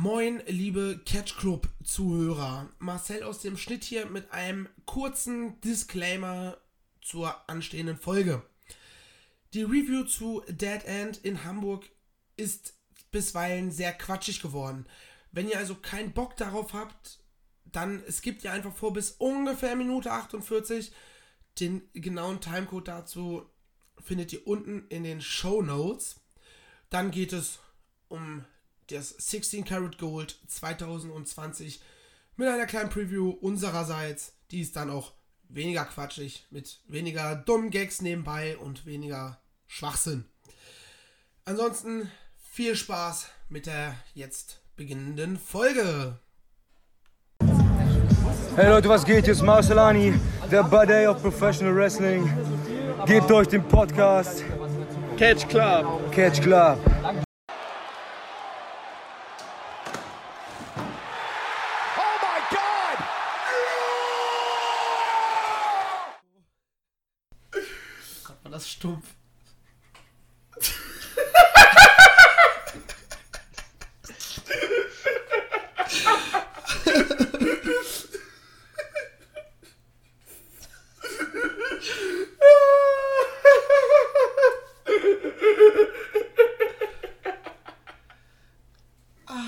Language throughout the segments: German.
Moin, liebe Catch Club Zuhörer. Marcel aus dem Schnitt hier mit einem kurzen Disclaimer zur anstehenden Folge. Die Review zu Dead End in Hamburg ist bisweilen sehr quatschig geworden. Wenn ihr also keinen Bock darauf habt, dann skippt ihr einfach vor bis ungefähr Minute 48. Den genauen Timecode dazu findet ihr unten in den Show Notes. Dann geht es um das 16 Karat Gold 2020 mit einer kleinen Preview unsererseits. Die ist dann auch weniger quatschig, mit weniger dummen Gags nebenbei und weniger Schwachsinn. Ansonsten viel Spaß mit der jetzt beginnenden Folge. Hey Leute, was geht? Hier ist Marcelani, der Buddy of Professional Wrestling. Gebt euch den Podcast Catch Club. Catch Club. Oh my God! War das stumpf?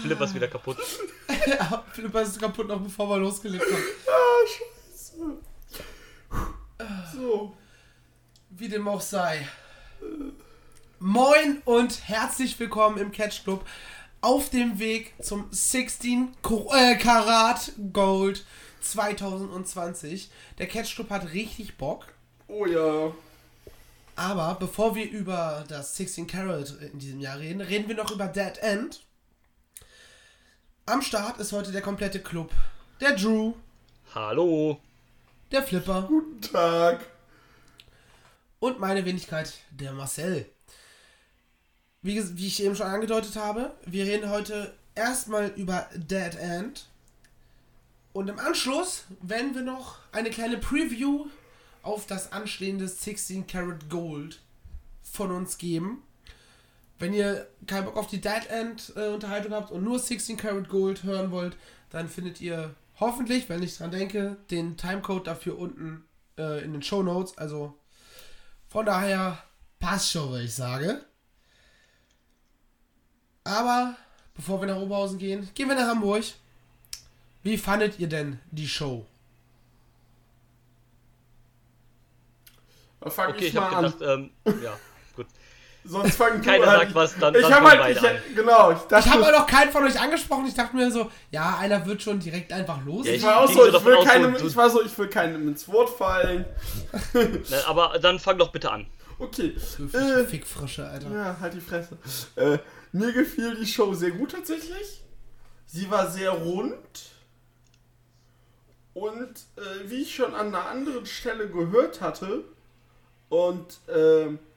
Flipper ist wieder kaputt. ja, Flipper ist kaputt noch bevor wir losgelegt haben. So. Wie dem auch sei. Moin und herzlich willkommen im Catch Club auf dem Weg zum 16 Ko- äh, Karat Gold 2020. Der Catch Club hat richtig Bock. Oh ja. Aber bevor wir über das 16 Karat in diesem Jahr reden, reden wir noch über Dead End. Am Start ist heute der komplette Club. Der Drew, Hallo. der Flipper Guten Tag. Und meine Wenigkeit, der Marcel. Wie, wie ich eben schon angedeutet habe, wir reden heute erstmal über Dead End. Und im Anschluss werden wir noch eine kleine Preview auf das anstehende 16 Karat Gold von uns geben. Wenn ihr keinen Bock auf die Dead End äh, Unterhaltung habt und nur 16 Karat Gold hören wollt, dann findet ihr hoffentlich, wenn ich dran denke, den Timecode dafür unten äh, in den Show Notes. Also von daher passt schon, würde ich sagen. Aber bevor wir nach Oberhausen gehen, gehen wir nach Hamburg. Wie fandet ihr denn die Show? Okay, ich ich mal hab an. gedacht, ähm, ja, gut. Sonst fang Keiner du an. sagt was, dann- Ich dann hab fangen halt, ich, genau, ich dachte, Ich habe noch keinen von euch angesprochen. Ich dachte mir so, ja, einer wird schon direkt einfach los. Ja, ich war auch so, ich will keinem, ich war so, ich will keinem ins Wort fallen. Ne, aber dann fang doch bitte an. Okay. Äh, Fickfrische, Alter. ja, halt die Fresse. Äh, mir gefiel die Show sehr gut tatsächlich. Sie war sehr rund. Und äh, wie ich schon an einer anderen Stelle gehört hatte, und ähm, da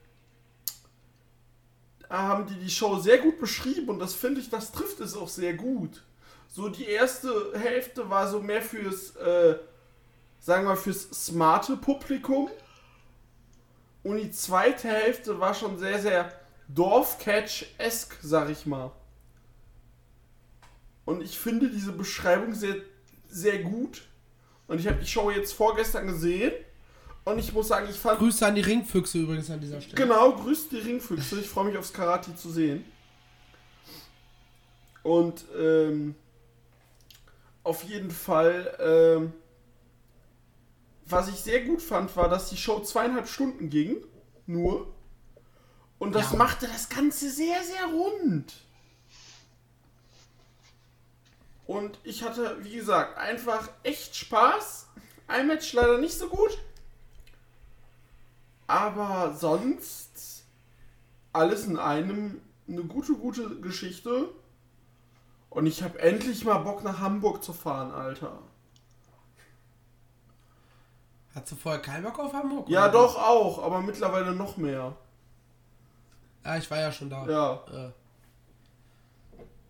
haben die die Show sehr gut beschrieben und das finde ich, das trifft es auch sehr gut. So die erste Hälfte war so mehr fürs, äh, sagen wir, fürs smarte Publikum. Und die zweite Hälfte war schon sehr, sehr Dorfcatch-esk, sag ich mal. Und ich finde diese Beschreibung sehr, sehr gut. Und ich habe die Show jetzt vorgestern gesehen. Und ich muss sagen, ich fand. Grüße an die Ringfüchse übrigens an dieser Stelle. Genau, grüßt die Ringfüchse. Ich freue mich aufs Karate zu sehen. Und ähm, auf jeden Fall, ähm, was ich sehr gut fand, war, dass die Show zweieinhalb Stunden ging. Nur. Und das Ja. machte das Ganze sehr, sehr rund. Und ich hatte, wie gesagt, einfach echt Spaß. Ein Match leider nicht so gut. Aber sonst alles in einem eine gute, gute Geschichte. Und ich habe endlich mal Bock nach Hamburg zu fahren, Alter. Hat sie vorher keinen Bock auf Hamburg? Ja, oder? doch auch, aber mittlerweile noch mehr. Ja, ich war ja schon da. Ja. Äh,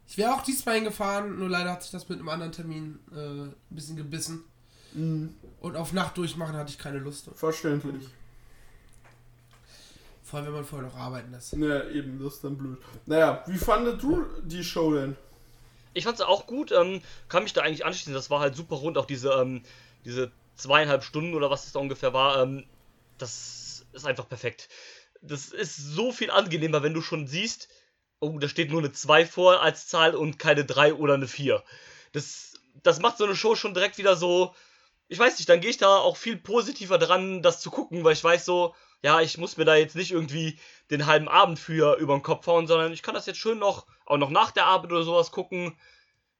Ich wäre auch diesmal hingefahren, nur leider hat sich das mit einem anderen Termin äh, ein bisschen gebissen. Mhm. Und auf Nacht durchmachen hatte ich keine Lust. Verständlich. Vor allem, wenn man vorher noch arbeiten lässt. Ja, eben, das ist dann blöd. Naja, wie fandet du die Show denn? Ich fand's auch gut, ähm, kann mich da eigentlich anschließen. Das war halt super rund, auch diese, ähm, diese zweieinhalb Stunden oder was es da ungefähr war. Ähm, das ist einfach perfekt. Das ist so viel angenehmer, wenn du schon siehst, oh, da steht nur eine 2 vor als Zahl und keine 3 oder eine 4. Das, das macht so eine Show schon direkt wieder so. Ich weiß nicht, dann gehe ich da auch viel positiver dran, das zu gucken, weil ich weiß so, ja, ich muss mir da jetzt nicht irgendwie den halben Abend für über den Kopf hauen, sondern ich kann das jetzt schön noch, auch noch nach der Arbeit oder sowas gucken.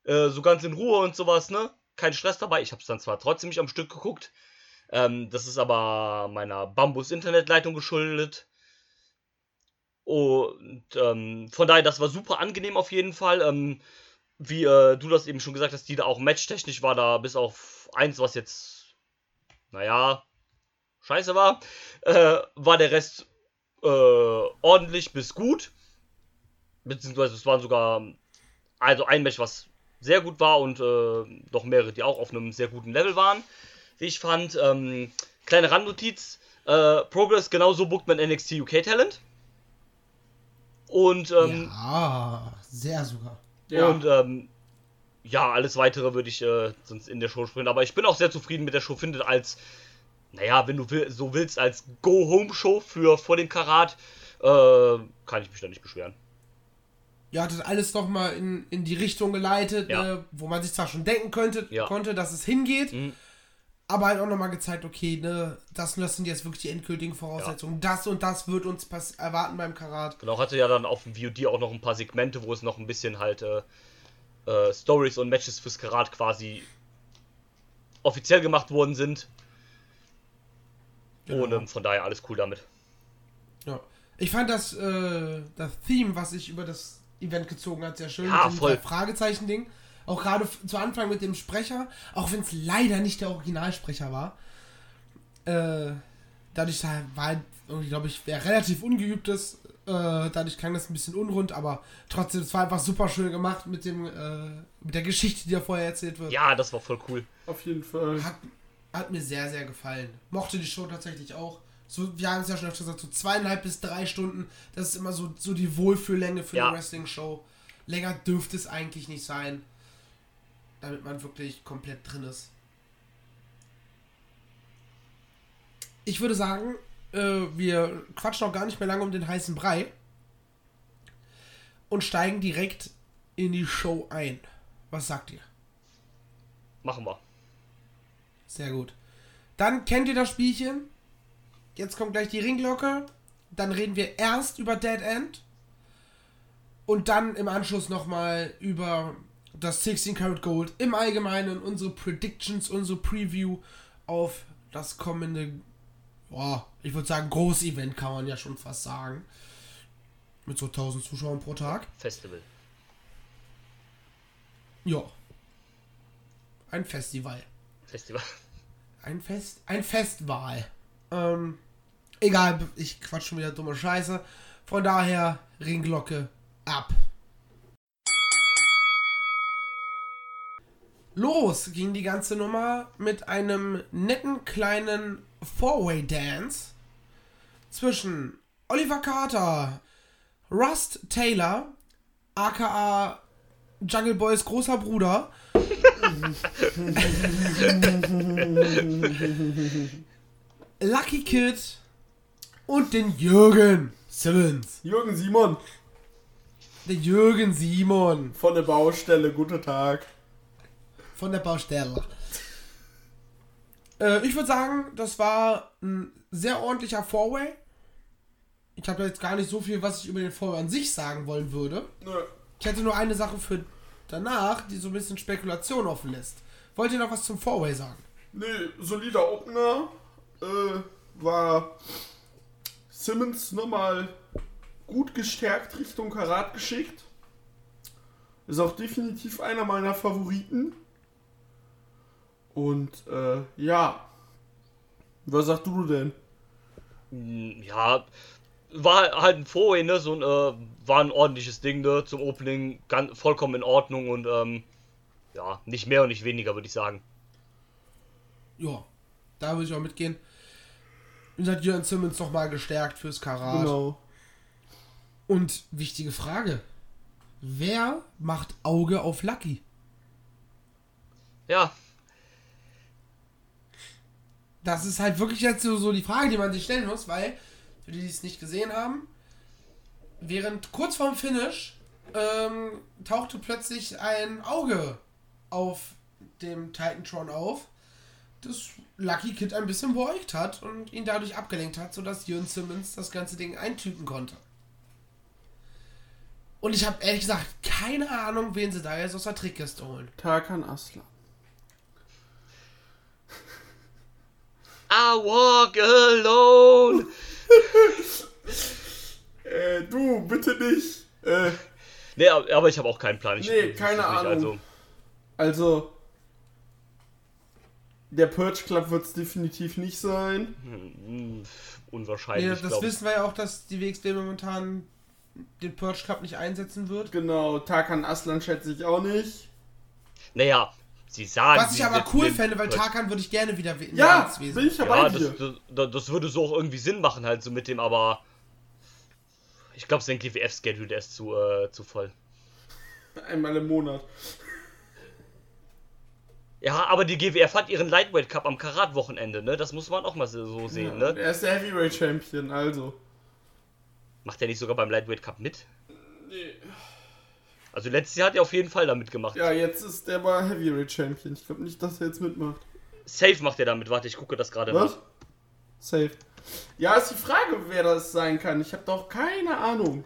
Äh, so ganz in Ruhe und sowas, ne? Kein Stress dabei. Ich habe es dann zwar trotzdem nicht am Stück geguckt. Ähm, das ist aber meiner Bambus-Internetleitung geschuldet. Und ähm, von daher, das war super angenehm auf jeden Fall. Ähm, wie äh, du das eben schon gesagt hast, die da auch matchtechnisch war da bis auf eins, was jetzt, naja, scheiße war, äh, war der Rest äh, ordentlich bis gut. Beziehungsweise es waren sogar, also ein Match, was sehr gut war und äh, doch mehrere, die auch auf einem sehr guten Level waren, wie ich fand. Ähm, kleine Randnotiz, äh, Progress, genauso bookt man NXT UK Talent. Und, ähm, Ja, sehr sogar. Ja. und ähm, ja, alles weitere würde ich äh, sonst in der Show sprechen. Aber ich bin auch sehr zufrieden mit der Show. Finde als, naja, wenn du will, so willst, als Go-Home-Show für vor dem Karat, äh, kann ich mich da nicht beschweren. Ja, hat das alles nochmal in, in die Richtung geleitet, Ja. ne, wo man sich zwar schon denken könnte, Ja. konnte, dass es hingeht, Mhm. aber halt auch nochmal gezeigt, okay, ne, das und das sind jetzt wirklich die endgültigen Voraussetzungen. Das und das wird uns erwarten beim Karat. Genau, hatte ja dann auf dem VOD auch noch ein paar Segmente, wo es noch ein bisschen halt äh, äh, Stories und Matches fürs Karat quasi offiziell gemacht worden sind. Genau. Und ähm, von daher alles cool damit. Ja. Ich fand das, äh, das Theme, was sich über das Event gezogen hat, sehr schön. Ja, voll. Fragezeichen-Ding. Auch gerade zu Anfang mit dem Sprecher, auch wenn es leider nicht der Originalsprecher war. Äh, dadurch da war halt irgendwie, glaube ich, wer relativ ungeübtes. Äh, dadurch klang das ein bisschen unrund, aber trotzdem, es war einfach super schön gemacht mit dem, äh, mit der Geschichte, die da vorher erzählt wird. Ja, das war voll cool. Auf jeden Fall. Hat, hat mir sehr, sehr gefallen. Mochte die Show tatsächlich auch. So, wir haben es ja schon öfter gesagt, so zweieinhalb bis drei Stunden, das ist immer so, so die Wohlfühllänge für Ja. eine Wrestling-Show. Länger dürfte es eigentlich nicht sein, damit man wirklich komplett drin ist. Ich würde sagen, äh, wir quatschen auch gar nicht mehr lange um den heißen Brei und steigen direkt in die Show ein. Was sagt ihr? Machen wir. Sehr gut. Dann kennt ihr das Spielchen. Jetzt kommt gleich die Ringglocke. Dann reden wir erst über Dead End. Und dann im Anschluss nochmal über das 16 Karat Gold im Allgemeinen, unsere Predictions, unsere Preview auf das kommende, boah, ich würde sagen, Groß-Event kann man ja schon fast sagen. Mit so 1000 Zuschauern pro Tag. Festival. Ja. Ein Festival. Festival. Ein Fest, ein Festwahl. Ähm, egal, ich quatsch schon wieder dumme Scheiße. Von daher, Ringglocke ab. Los ging die ganze Nummer mit einem netten kleinen Four-Way-Dance zwischen Oliver Carter, Rust Taylor, aka Jungle Boys großer Bruder, Lucky Kid und den Jürgen Simmons. Jürgen Simon Der Jürgen Simon von der Baustelle. Guten Tag. von der Baustelle. Äh, ich würde sagen, das war ein sehr ordentlicher Four-Way. Ich habe jetzt gar nicht so viel, was ich über den Four-Way an sich sagen wollen würde. Nö. Ich hätte nur eine Sache für danach, die so ein bisschen Spekulation offen lässt. Wollt ihr noch was zum Four-Way sagen? Nee, solider Opener. Äh, war Simmons nochmal gut gestärkt Richtung Karat geschickt. Ist auch definitiv einer meiner Favoriten. Und äh, ja. Was sagst du denn? Mm, Ja, war halt ein Vorway, ne? So ein, äh, war ein ordentliches Ding, ne? Zum Opening ganz, vollkommen in Ordnung und ähm, ja, nicht mehr und nicht weniger, würde ich sagen. Ja, da würde ich auch mitgehen. Wie gesagt, Jürgen Simmons nochmal gestärkt fürs Karat. Genau. Und wichtige Frage. Wer macht Auge auf Lucky? Ja, Das ist halt wirklich jetzt so, so die Frage, die man sich stellen muss, weil, für die, die es nicht gesehen haben, während kurz vorm Finish ähm, tauchte plötzlich ein Auge auf dem Titantron auf, das Lucky Kid ein bisschen beäugt hat und ihn dadurch abgelenkt hat, sodass Jürgen Simmons das ganze Ding eintüten konnte. Und ich habe ehrlich gesagt keine Ahnung, wen sie da jetzt aus der Trickkiste holen. Tarkan Aslan. I walk alone. Äh, du, bitte nicht. Äh, Nee, aber ich habe auch keinen Plan. Ich, Nee, ich- keine ich- Ahnung. Also, also, der Purge Club wird es definitiv nicht sein. hm, unwahrscheinlich. Ja, das wissen wir ja auch, dass die WXW momentan den Purge Cup nicht einsetzen wird. Genau, Tarkan Aslan schätze ich auch nicht. Naja, sie sagen. Was ich sie aber cool fände, weil Tarkan würde ich gerne wieder in Ja, der WXW bin ich ja Ja, das, das, das würde so auch irgendwie Sinn machen, halt so mit dem, aber. Ich glaube, sein GWF-Schedule, der ist zu, äh, zu voll. Einmal im Monat. Ja, aber die GWF hat ihren Lightweight Cup am Karat-Wochenende, ne? Das muss man auch mal so sehen, ne? Er ist der Heavyweight Champion, also. Macht er nicht sogar beim Lightweight Cup mit? Also letztes Jahr hat er auf jeden Fall da mitgemacht. Ja, jetzt ist der mal Heavyweight Champion. Ich glaube nicht, dass er jetzt mitmacht. Safe macht er damit. Warte, ich gucke das gerade Was? nach. Safe. Ja, ist die Frage, wer das sein kann. Ich habe doch keine Ahnung.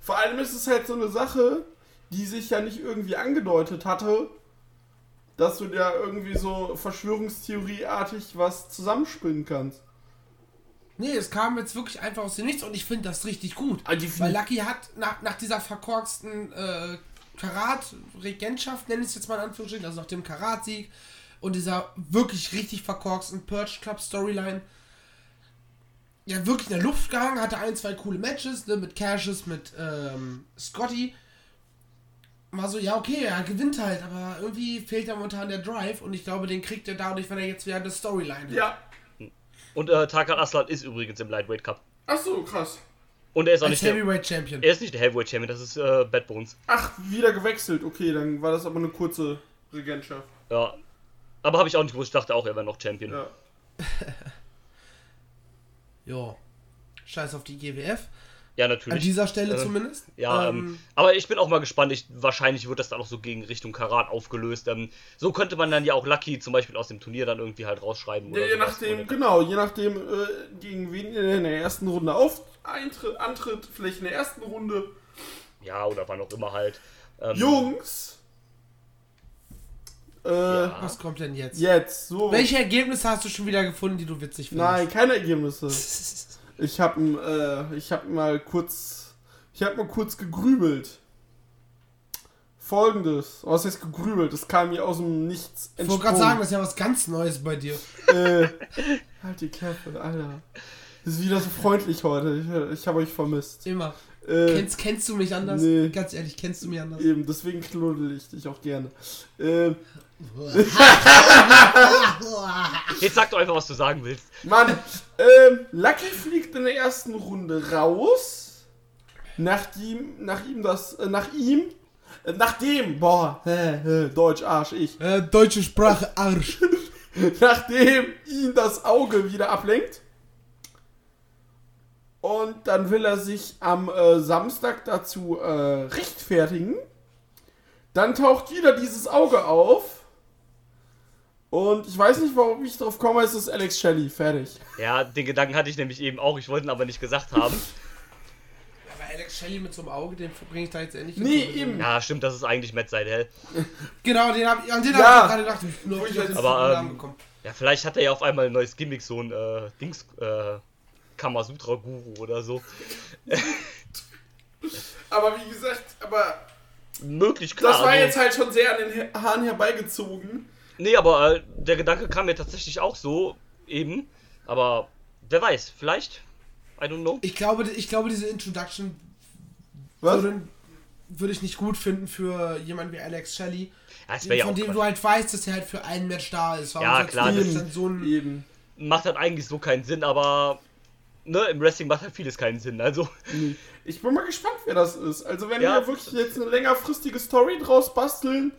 Vor allem ist es halt so eine Sache, die sich ja nicht irgendwie angedeutet hatte, dass du da irgendwie so Verschwörungstheorieartig was zusammenspinnen kannst. Nee, es kam jetzt wirklich einfach aus dem Nichts und ich finde das richtig gut. Ah, Weil Lucky hat nach, nach dieser verkorksten äh, Karat-Regentschaft, nenne ich es jetzt mal in Anführungsstrichen, also nach dem Karat-Sieg und dieser wirklich richtig verkorksten Purge Club Storyline, ja wirklich in der Luft gehangen, hatte ein, zwei coole Matches, ne, mit Cassius, mit ähm, Scotty. War so, ja, okay, er gewinnt halt, aber irgendwie fehlt da momentan der Drive und ich glaube, den kriegt er dadurch, wenn er jetzt wieder eine Storyline hat. Ja. Und äh, Tarkan Aslan ist übrigens im Lightweight Cup. Ach so, krass. Und er ist auch Als nicht der, Heavyweight Champion. er ist nicht der Heavyweight Champion, das ist äh, Bad Bones. Ach, wieder gewechselt. Okay, dann war das aber eine kurze Regentschaft. Ja. Aber habe ich auch nicht gewusst, ich dachte auch, er wäre noch Champion. Ja. Ja. Scheiß auf die GWF. Ja, An natürlich. dieser Stelle Äh, zumindest. Ja, ähm, ähm, aber ich bin auch mal gespannt. Ich, wahrscheinlich wird das dann auch so gegen Richtung Karat aufgelöst. Ähm, so könnte man dann ja auch Lucky zum Beispiel aus dem Turnier dann irgendwie halt rausschreiben. Ja, Oder je sowas. nachdem, Oder- genau, je nachdem, äh, gegen wen ihr in der ersten Runde auf eintritt, antritt, vielleicht in der ersten Runde. Ja, oder wann auch immer halt. Ähm, Jungs! Äh, Ja. was kommt denn jetzt? jetzt, so. Welche Ergebnisse hast du schon wieder gefunden, die du witzig findest? Nein, keine Ergebnisse. Ich hab, äh, ich hab mal kurz, ich hab mal kurz gegrübelt. Folgendes, was heißt gegrübelt? Das kam mir aus dem Nichts Ich wollte gerade sagen, das ist ja was ganz Neues bei dir. äh, halt die Klappe, Alter. Das ist wieder so freundlich heute. Ich, ich habe euch vermisst. Immer. Äh, Kennst, kennst du mich anders? nee. Ganz ehrlich, kennst du mich anders? Eben, deswegen knuddel ich dich auch gerne. Ähm, Jetzt sag doch einfach, was du sagen willst. Mann, ähm, Lucky fliegt in der ersten Runde raus. Nachdem, nach ihm das, äh, nach ihm, äh, nachdem, boah, hä, hä, Deutsch, Arsch, ich. Äh, deutsche Sprache, Arsch. Nachdem ihn das Auge wieder ablenkt. Und dann will er sich am äh, Samstag dazu äh, rechtfertigen. Dann taucht wieder dieses Auge auf. Und ich weiß nicht, warum ich drauf komme, es ist Alex Shelley. Fertig. Ja, den Gedanken hatte ich nämlich eben auch. Ich wollte ihn aber nicht gesagt haben. Aber Alex Shelley mit so einem Auge, den bringe ich da jetzt endlich Nee, eben. Ja, stimmt, das ist eigentlich Matt Seidel. Genau, den hab, an den Ja. hab ich gerade gedacht. Ich nur ich jetzt- Aber, Namen ähm. Ja, vielleicht hat er ja auf einmal ein neues Gimmick, so ein äh, Dings, äh, Kamasutra-Guru oder so. Aber wie gesagt, aber Möglich, klar. das war jetzt halt schon sehr an den Haaren herbeigezogen. Nee, aber äh, der Gedanke kam mir tatsächlich auch so eben. Aber wer weiß, vielleicht. I don't know. Ich glaube, ich glaube, diese Introduction würde, würde ich nicht gut finden für jemanden wie Alex Shelley. Ja, ja von auch dem Quatsch. du halt weißt, dass er halt für ein Match da ist. Warum Ja, klar, das- dann so ein Eben. Macht halt eigentlich so keinen Sinn, aber ne, im Wrestling macht halt vieles keinen Sinn. Also. Ich bin mal gespannt, wer das ist. Also wenn Ja, wir wirklich jetzt eine längerfristige Story draus basteln,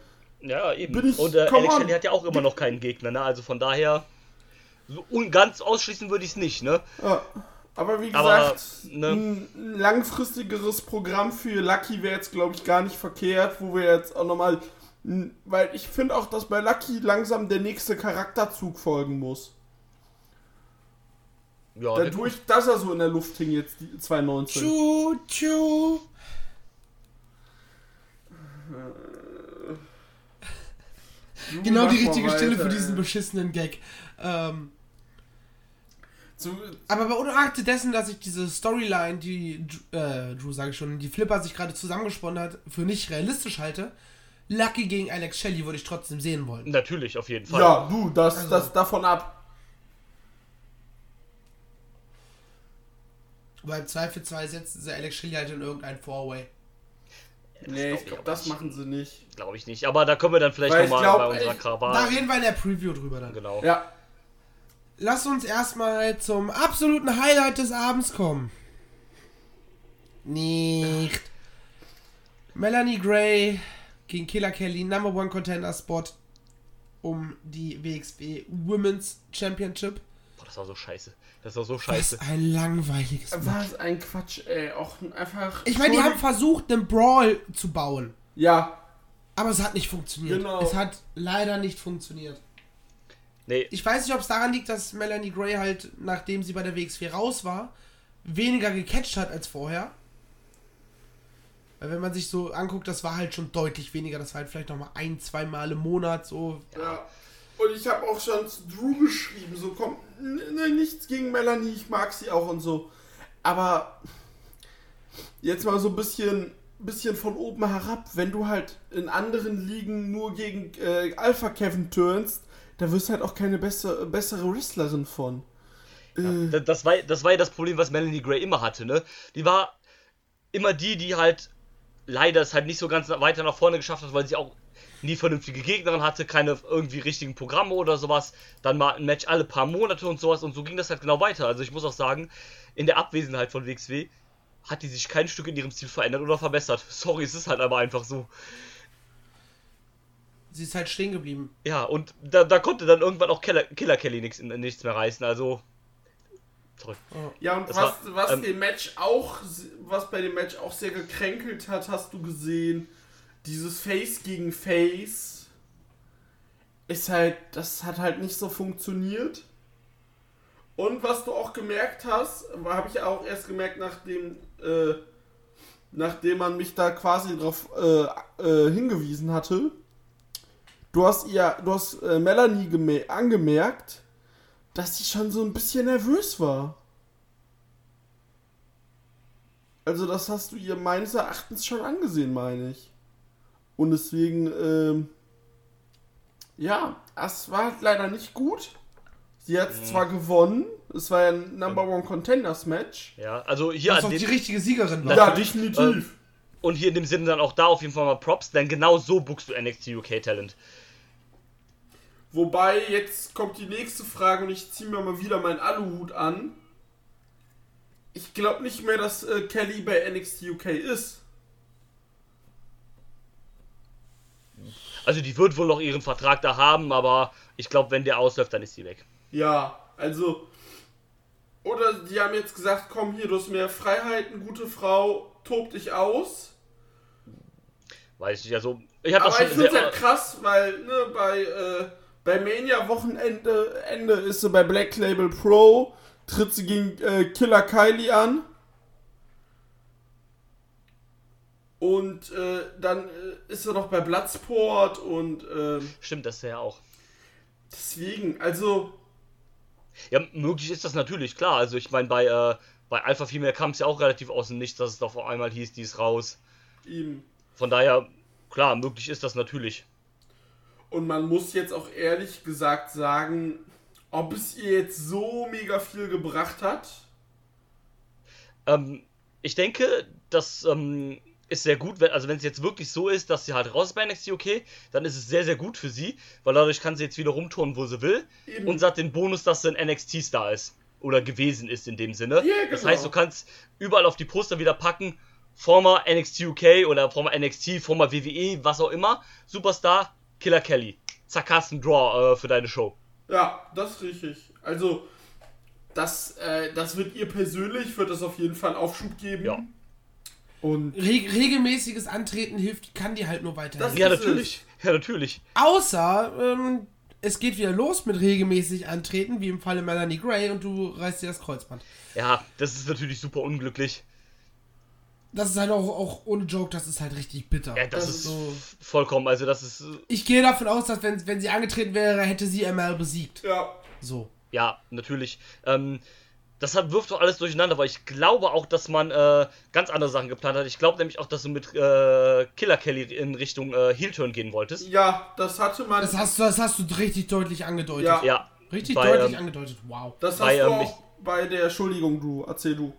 ja, eben. Ich- Und äh, Alex. Shelley hat ja auch immer noch keinen Gegner, ne? Also von daher. So, und ganz ausschließen würde ich es nicht, ne? ja. aber wie Aber, gesagt, ne. ein langfristigeres Programm für Lucky wäre jetzt, glaube ich, gar nicht verkehrt, wo wir jetzt auch nochmal, weil ich finde auch, dass bei Lucky langsam der nächste Charakterzug folgen muss. Ja, Dadurch, dass er so in der Luft hing jetzt, die 2019. Tschu, tschu. Genau die richtige Stelle für weiter, diesen ey. beschissenen Gag. Ähm, Zu, aber bei ungeachtet dessen, dass ich diese Storyline, die äh, Drew sage ich schon, die Flipper sich gerade zusammengesponnen hat, für nicht realistisch halte, Lucky gegen Alex Shelley würde ich trotzdem sehen wollen. Natürlich, auf jeden Fall. ja, du, das, Also- das davon ab. Weil im Zweifelsfall setzen sie Alex Shelley halt in irgendein Four-Way. Nee, glaub ich glaube, das nicht. machen sie nicht. Glaube ich nicht. Aber da kommen wir dann vielleicht nochmal bei unserer ich- Da reden wir in der Preview drüber dann. Genau. Ja, Lass uns erstmal zum absoluten Highlight des Abends kommen. Nicht. Melanie Gray gegen Killer Kelly, Number One Contender Spot um die WXW Women's Championship. Boah, das war so scheiße. Das war so Was scheiße. ein langweiliges Match. was ein Quatsch, ey. Auch einfach. Ich meine, die haben versucht, einen Brawl zu bauen. Ja, Aber es hat nicht funktioniert. Genau. Es hat leider nicht funktioniert. Nee, Ich weiß nicht, ob es daran liegt, dass Melanie Gray halt, nachdem sie bei der WXW raus war, weniger gecatcht hat als vorher. Weil wenn man sich so anguckt, das war halt schon deutlich weniger. Das war halt vielleicht nochmal ein, zwei Mal im Monat so. Ja. Und ich habe auch schon zu Drew geschrieben, so komm, n- n- nichts gegen Melanie, ich mag sie auch und so. Aber jetzt mal so ein bisschen, bisschen von oben herab, wenn du halt in anderen Ligen nur gegen äh, Alpha Kevin turnst, da wirst du halt auch keine bessere, bessere Wrestlerin von. Äh, Da- Das war, das war ja das Problem, was Melanie Gray immer hatte, ne? Die war immer die, die halt leider es halt nicht so ganz weiter nach vorne geschafft hat, weil sie auch nie vernünftige Gegnerin hatte, keine irgendwie richtigen Programme oder sowas. Dann mal ein Match alle paar Monate und sowas und so ging das halt genau weiter. Also ich muss auch sagen, in der Abwesenheit von WXW hat die sich kein Stück in ihrem Stil verändert oder verbessert. Sorry, es ist halt aber einfach so. Sie ist halt stehen geblieben. Ja, und da, da konnte dann irgendwann auch Killer, Killer Kelly nichts, nichts mehr reißen. Also. Sorry. Ja, und Das was, war, was ähm, dem Match auch, was bei dem Match auch sehr gekränkelt hat, hast du gesehen, dieses Face gegen Face ist halt, das hat halt nicht so funktioniert. Und was du auch gemerkt hast, habe ich auch erst gemerkt, nachdem, äh, nachdem man mich da quasi drauf äh, äh, hingewiesen hatte. Du hast ihr, du hast äh, Melanie angemerkt, dass sie schon so ein bisschen nervös war. Also das hast du ihr meines Erachtens schon angesehen, meine ich. Und deswegen, ähm, ja, es war halt leider nicht gut. Sie hat zwar gewonnen, es war ja ein Number One Contenders Match. Ja, also hier Was an auch die richtige Siegerin. Ja, Ja, definitiv. ähm, Und hier in dem Sinne dann auch da auf jeden Fall mal Props, denn genau so buchst du NXT UK Talent. Wobei, jetzt kommt die nächste Frage und ich ziehe mir mal wieder meinen Aluhut an. Ich glaube nicht mehr, dass äh, Kelly bei NXT UK ist. Also die wird wohl noch ihren Vertrag da haben, aber ich glaube, wenn der ausläuft, dann ist sie weg. Ja, also. Oder die haben jetzt gesagt, komm hier, du hast mehr Freiheiten, gute Frau, tob dich aus. Weiß ich nicht, also ich das Aber ich schon finde es halt krass, weil ne, bei, äh, bei Mania-Wochenende Ende ist sie bei Black Label Pro, tritt sie gegen äh, Killer Kylie an. Und äh, dann äh, ist sie noch bei Bloodsport und ähm, stimmt das ja auch. deswegen, also Ja, möglich ist das natürlich, klar. Also ich meine, bei, äh, bei Alpha Female kam es ja auch relativ aus dem Nichts, dass es doch auf einmal hieß, die ist raus. ihm. Von daher, klar, möglich ist das natürlich. Und man muss jetzt auch ehrlich gesagt sagen, ob es ihr jetzt so mega viel gebracht hat. Ähm, ich denke, das ähm, ist sehr gut, wenn, also wenn es jetzt wirklich so ist, dass sie halt raus ist bei NXT UK, dann ist es sehr, sehr gut für sie, weil dadurch kann sie jetzt wieder rumtouren, wo sie will. Eben. Und sie hat den Bonus, dass sie ein NXT-Star ist. oder gewesen ist in dem Sinne. Das genau. heißt, du kannst überall auf die Poster wieder packen, former NXT UK oder former NXT, former WWE, was auch immer, Superstar, Killer Kelly. Zack, hast Draw äh, für deine Show. Ja, das ist richtig. Also, das, äh, das wird ihr persönlich, wird das auf jeden Fall Aufschub geben. Ja. Und Reg regelmäßiges Antreten hilft, kann dir halt nur weiterhelfen. Das- Ja, natürlich. Ja, natürlich. Außer ähm, es geht wieder los mit regelmäßig Antreten, wie im Falle Melanie Gray, und du reißt dir das Kreuzband. Ja, das ist natürlich super unglücklich. Das ist halt auch, auch ohne Joke, das ist halt richtig bitter. Ja, das, Das ist so. vollkommen, also das ist, äh, Ich gehe davon aus, dass wenn, wenn sie angetreten wäre, hätte sie ML besiegt. ja, So. ja, natürlich. Ähm, das hat, wirft doch alles durcheinander, weil ich glaube auch, dass man äh, ganz andere Sachen geplant hat. Ich glaube nämlich auch, dass du mit äh, Killer Kelly in Richtung äh, Heel-Turn gehen wolltest. ja, das hatte man. Das hast, du- das hast du richtig deutlich angedeutet. Ja. Ja. Richtig Bei, deutlich ähm, angedeutet. Wow. das hast bei, du ähm, auch bei der Entschuldigung, du. Erzähl du.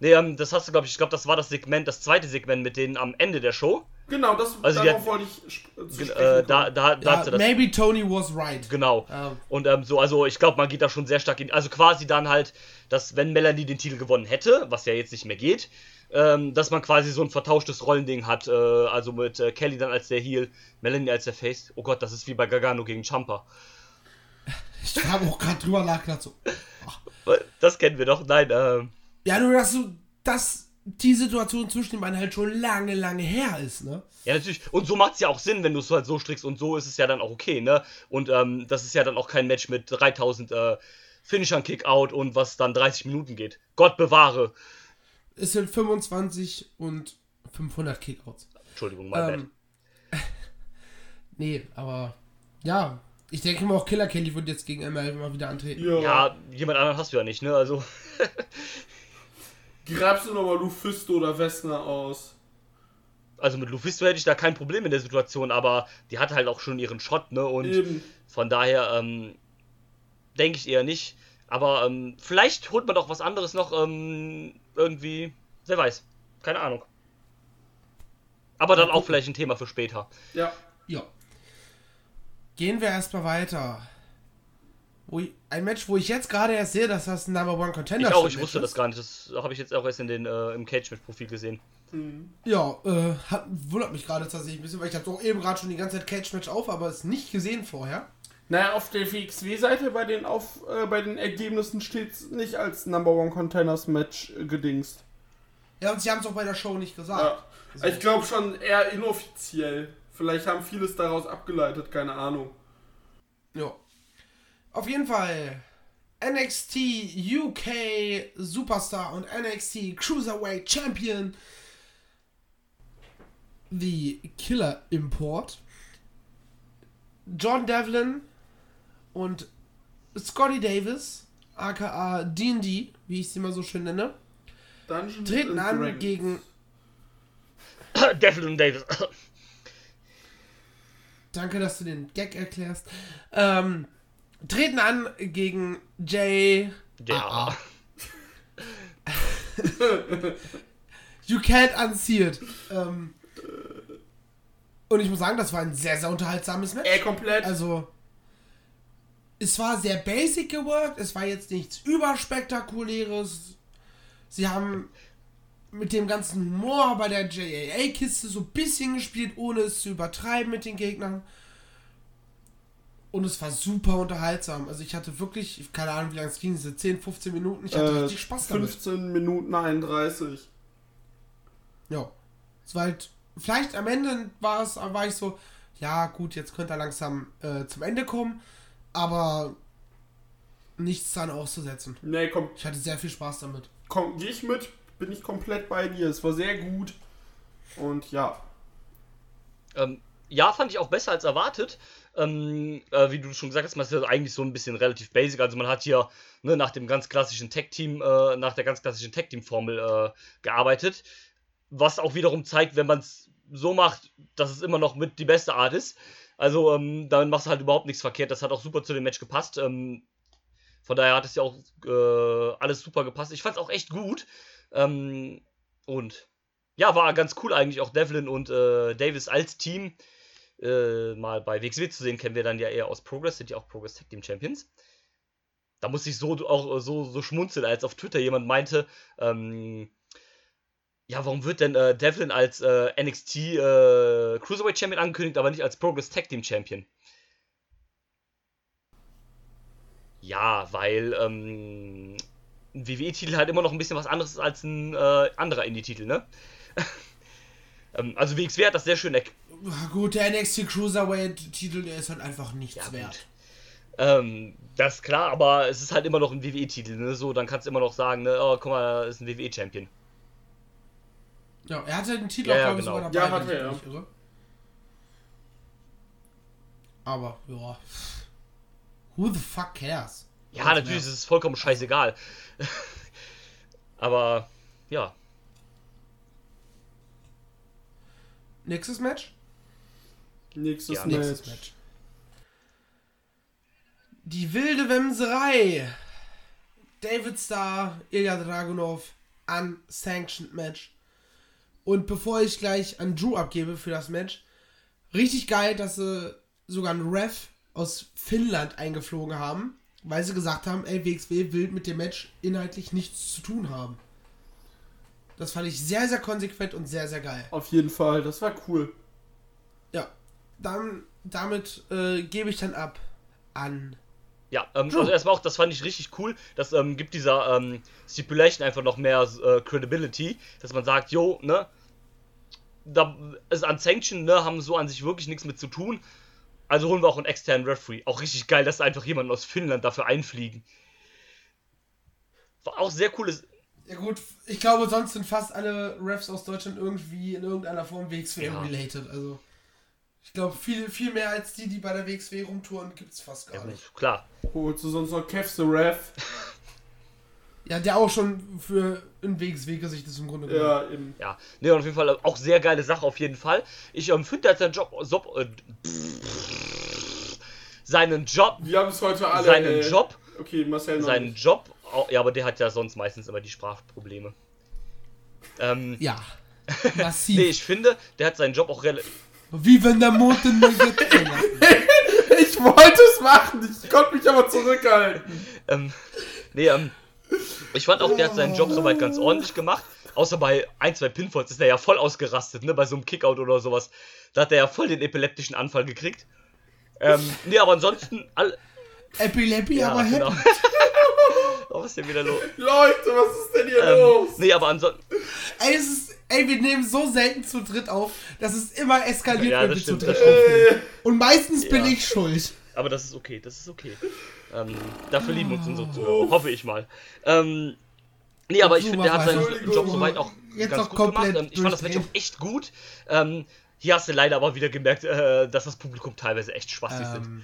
Nee, ähm, das hast du, glaube ich, ich glaube, das war das Segment, das zweite Segment mit denen am Ende der Show. Genau, das Also darauf hat- wollte ich Äh, da, da, da Ja, das. maybe Tony was right. Genau. Ähm, Und ähm, so, also ich glaube, man geht da schon sehr stark in. Also quasi dann halt, dass wenn Melanie den Titel gewonnen hätte, was ja jetzt nicht mehr geht, ähm, dass man quasi so ein vertauschtes Rollending hat. Äh, also mit äh, Kelly dann als der Heel, Melanie als der Face. Oh Gott, das ist wie bei Gargano gegen Champa. ich habe auch gerade drüber nachgedacht. So. Das kennen wir doch. Nein, ähm. Ja, nur dass du, dass die Situation zwischen den beiden halt schon lange, lange her ist, ne? Ja, natürlich. Und so macht es ja auch Sinn, wenn du es halt so strickst. Und so ist es ja dann auch okay, ne? Und ähm, das ist ja dann auch kein Match mit 3000 äh, Finishern Kick-Out und was dann 30 Minuten geht. Gott bewahre. Es sind 25 und 500 Kickouts. Entschuldigung, my Ähm, nee, aber ja, ich denke mal auch Killer Kelly wird jetzt gegen ML mal wieder antreten. Ja. bad. Ja, jemand anderen hast du ja nicht, ne? Also. Grabst du nochmal Lufisto oder Wessner aus? Also mit Lufisto hätte ich da kein Problem in der Situation, aber die hat halt auch schon ihren Shot, ne? Und Eben. von daher ähm, denke ich eher nicht. Aber ähm, vielleicht holt man doch was anderes noch ähm, irgendwie. Wer weiß. Keine Ahnung. Aber dann auch vielleicht ein Thema für später. Ja. Ja. Gehen wir erstmal weiter. Wo ich, ein Match, wo ich jetzt gerade erst sehe, dass das ein Number One Contender Ich auch, ich wusste ist. das gar nicht. Das habe ich jetzt auch erst in den, äh, im Cage-Match-Profil gesehen. Ja, äh, hat, wundert mich gerade tatsächlich ein bisschen, weil ich habe doch eben gerade schon die ganze Zeit Cage Match auf, aber es nicht gesehen vorher. Naja, auf der WXW-Seite bei den auf äh, bei den Ergebnissen steht es nicht als Number One Containers Match äh, gedingst. Ja, und sie haben es auch bei der Show nicht gesagt. Ja. Ich glaube schon eher inoffiziell. Vielleicht haben vieles daraus abgeleitet, keine Ahnung. Ja. Auf jeden Fall. NXT UK Superstar und NXT Cruiserweight Champion. The Killer Import. John Devlin und Scotty Davis, aka D&D, wie ich sie mal so schön nenne, Dungeons treten an Dragons. gegen Devlin Davis. Danke, dass du den Gag erklärst. Ähm, treten an gegen Jay. ja. You can't unsee it. Ähm, und ich muss sagen, das war ein sehr, sehr unterhaltsames Match. Ey, komplett. Also, es war sehr basic geworkt. Es war jetzt nichts überspektakuläres. Sie haben mit dem ganzen Humor bei der JAA-Kiste so ein bisschen gespielt, ohne es zu übertreiben mit den Gegnern. Und es war super unterhaltsam. Also ich hatte wirklich, keine Ahnung, wie lange es ging, diese 10, 15 Minuten. Ich hatte äh, richtig Spaß damit. 15 Minuten 31. Ja. Es war halt, vielleicht am Ende war es, war ich so, ja gut, jetzt könnte er langsam äh, zum Ende kommen, aber nichts dran auszusetzen. Nee, komm, Ich hatte sehr viel Spaß damit. komm, geh ich mit. Bin ich komplett bei dir. Es war sehr gut. Und ja. Ähm, ja, fand ich auch besser als erwartet. Ähm, äh, wie du schon gesagt hast, man ist ja eigentlich so ein bisschen relativ basic. Also man hat hier ne, nach dem ganz klassischen Tech-Team, äh, nach der ganz klassischen Tech-Team-Formel äh, gearbeitet. Was auch wiederum zeigt, wenn man es so macht, dass es immer noch mit die beste Art ist. Also ähm, damit machst du halt überhaupt nichts verkehrt. Das hat auch super zu dem Match gepasst. Ähm, von daher hat es ja auch äh, alles super gepasst. Ich fand es auch echt gut. Ähm, und ja, war ganz cool eigentlich auch Devlin und äh, Davis als Team äh, mal bei WXW zu sehen, kennen wir dann ja eher aus Progress, sind ja auch Progress Tag Team Champions. da muss ich so auch so, so schmunzeln, als auf Twitter jemand meinte, ähm, ja, warum wird denn äh, Devlin als äh, NXT äh, Cruiserweight Champion angekündigt, aber nicht als Progress Tag Team Champion? Ja, weil ähm, ein WWE-Titel halt immer noch ein bisschen was anderes ist als ein äh, anderer Indie-Titel, ne? ähm, also WXW hat das sehr schön erklärt. Gut, der NXT Cruiserweight-Titel, der ist halt einfach nichts Ja, wert. Ähm, das ist klar, aber es ist halt immer noch ein WWE-Titel, ne? So, dann kannst du immer noch sagen, ne, oh, guck mal, das ist ein WWE-Champion. Ja, er hatte den Titel Ja, auch, ja, genau. sogar dabei. Ja, hat er, ja. irre. Aber, ja. Who the fuck cares? Ja, natürlich mehr? ist es vollkommen scheißegal. aber, ja. Nächstes Match? Nächstes Ja, Match. Nächstes Match. Die wilde Wemserei. David Starr, Ilya Dragunov, unsanctioned Match. Und bevor ich gleich an Drew abgebe für das Match, richtig geil, dass sie sogar einen Ref aus Finnland eingeflogen haben, weil sie gesagt haben, ey, WXW will mit dem Match inhaltlich nichts zu tun haben. Das fand ich sehr, sehr konsequent und sehr, sehr geil. Auf jeden Fall, das war cool. Ja, dann, damit äh, gebe ich dann ab an. Ja, ähm, also erstmal auch, das fand ich richtig cool. Das ähm, gibt dieser ähm, Stipulation einfach noch mehr äh, Credibility, dass man sagt, jo, ne, da ist an Sanction, ne, haben so an sich wirklich nichts mit zu tun. Also holen wir auch einen externen Referee. Auch richtig geil, dass einfach jemanden aus Finnland dafür einfliegen. War auch sehr cooles. Ja gut, ich glaube, sonst sind fast alle Refs aus Deutschland irgendwie in irgendeiner Form WXW Ja. related. Also ich glaube, viel, viel mehr als die, die bei der WXW rumtouren, gibt es fast gar Ja, nicht. klar. Holst du sonst noch Kev the Ref? Ja, der auch schon für ein WXW-Gesicht ist im Grunde genommen. Ja, eben. Ja, ne, auf jeden Fall auch sehr geile Sache, auf jeden Fall. Ich ähm, finde, hat seinen Job, Job äh, seinen Job, Wir haben es heute alle. seinen äh, Job, Okay, Marcel noch seinen nicht. Job, ja, aber der hat ja sonst meistens immer die Sprachprobleme. Ähm, Ja. Massiv. nee, ich finde, der hat seinen Job auch relativ. Wie wenn der Mond in der Ich wollte es machen, ich konnte mich aber zurückhalten. Ähm, nee, ähm, ich fand auch, der hat seinen Job soweit ganz ordentlich gemacht. Außer bei ein, zwei Pinfalls ist er ja voll ausgerastet, ne? Bei so einem Kickout oder sowas. Da hat er ja voll den epileptischen Anfall gekriegt. Ähm, nee, aber ansonsten, all, Epilepsie, ja, aber genau. oh, was ist denn wieder los? Leute, was ist denn hier Ähm, los? nee, aber ansonsten, Ey, es ist, ey, wir nehmen so selten zu dritt auf, dass es immer eskaliert, Ja, wenn wir zu stimmt, dritt das stimmt. aufnehmen. Und meistens bin Ja. ich schuld. aber das ist okay, das ist okay. Ähm, dafür lieben uns unsere Zuhörer, hoffe ich mal. Ähm, nee, aber ich finde, der hat seinen. Job soweit auch Jetzt ganz auch gut komplett gemacht. Ähm, ich fand das Match auch durchdrehen. echt gut. Ähm, hier hast du leider aber wieder gemerkt, äh, dass das Publikum teilweise echt spaßig sind.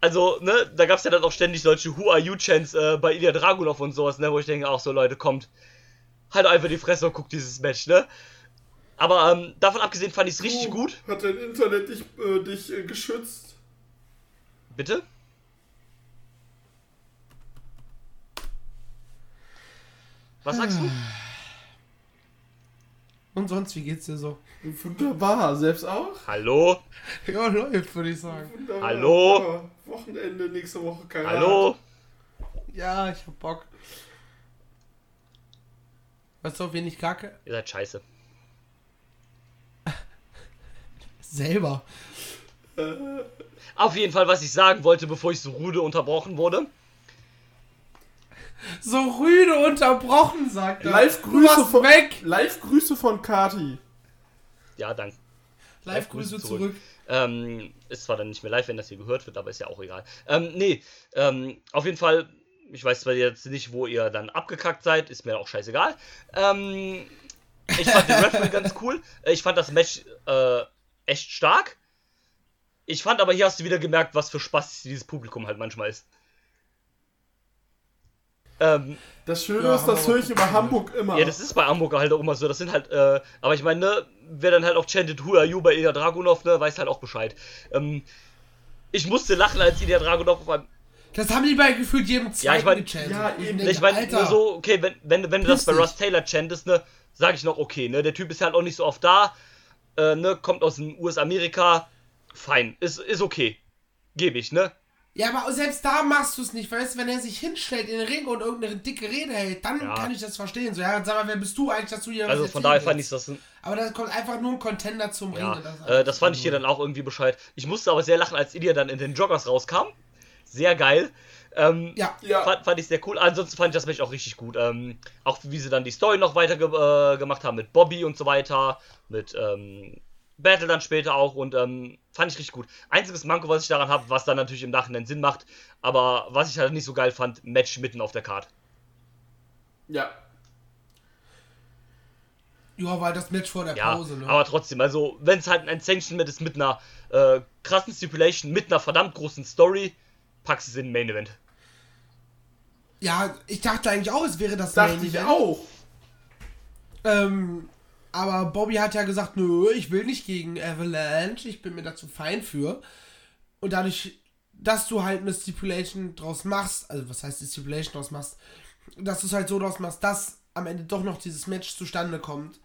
Also, ne, da gab es ja dann auch ständig solche Who are you Chants äh, bei Ilya Dragunov und sowas, ne, wo ich denke, auch so, Leute, kommt, halt einfach die Fresse und guckt dieses Match, ne? Aber ähm, davon abgesehen fand ich es richtig gut. Hat dein Internet dich, äh, dich äh, geschützt? Bitte? Was sagst du? und sonst, wie geht's dir so? Wunderbar, selbst auch? Hallo? Ja, läuft, würde ich sagen. Wunderbar. Hallo? Ja, Wochenende, nächste Woche kein Hallo? Ja, ich hab Bock. Weißt du, auf wen ich kacke? Ihr seid scheiße. Selber. Auf jeden Fall, was ich sagen wollte, bevor ich so rude unterbrochen wurde. So rüde unterbrochen, sagt er. Live-Grüße von- weg. Live-Grüße von Kati. Ja, danke. Live-Grüße Live-Grüße zurück. Ähm, ist zwar dann nicht mehr live, wenn das hier gehört wird, aber ist ja auch egal. Ähm, nee, ähm, auf jeden Fall, ich weiß zwar jetzt nicht, wo ihr dann abgekackt seid, ist mir auch scheißegal. Ähm, ich fand den Referee ganz cool. Ich fand das Match äh, echt stark. Ich fand aber, hier hast du wieder gemerkt, was für Spaß dieses Publikum halt manchmal ist. Ähm, Das Schöne Ja, ist, das Hamburg höre ich über Hamburg immer. ja, das ist bei Hamburger halt auch immer so. Das sind halt, äh, aber ich meine, ne, wer dann halt auch chantet Who are you bei Ilya Dragunov, ne, weiß halt auch Bescheid. Ähm, ich musste lachen, als Ilya Dragunov auf einem. Das haben die bei gefühlt jedem zweiten Ja, ich mein- gechantet. Ja, eben. Ich meine, nur so, okay, wenn, wenn, wenn du das bei. Russ Taylor chantest, ne, sag ich noch, okay, ne, der Typ ist halt auch nicht so oft da, äh, ne, kommt aus dem US-Amerika, fein, ist, ist okay. Gebe ich, ne? Ja, aber selbst da machst du es nicht, weißt du, wenn er sich hinstellt in den Ring und irgendeine dicke Rede hält, dann Ja. kann ich das verstehen. So, ja, sag mal, wer bist du eigentlich, dass du hier Also von daher fand ich das. Aber da kommt einfach nur ein Contender zum Ring. Ja, und ist äh, das fand ich hier dann auch irgendwie Bescheid. Ich musste aber sehr lachen, als Ilya dann in den Joggers rauskam. Sehr geil. Ähm, Ja, Ja. Fand, fand ich sehr cool. Ansonsten fand ich das Match auch richtig gut. Ähm, auch wie sie dann die Story noch weiter ge äh, gemacht haben mit Bobby und so weiter. Mit ähm, Battle dann später auch. Und ähm, fand ich richtig gut. Einziges Manko, was ich daran habe, was dann natürlich im Nachhinein Sinn macht. Aber was ich halt nicht so geil fand, Match mitten auf der Card. Ja. ja, weil das Match vor der Ja, Pause, ne? aber trotzdem, also wenn es halt ein Sanction ist mit einer äh, krassen Stipulation, mit einer verdammt großen Story, packst du es in den Main Event. ja, ich dachte eigentlich auch, es wäre das Dachte Main ich Event. auch. Ähm, aber Bobby hat ja gesagt, nö, ich will nicht gegen Avalanche, ich bin mir dazu fein für. Und dadurch, dass du halt eine Stipulation draus machst, also was heißt die Stipulation draus machst, dass du es halt so draus machst, dass am Ende doch noch dieses Match zustande kommt,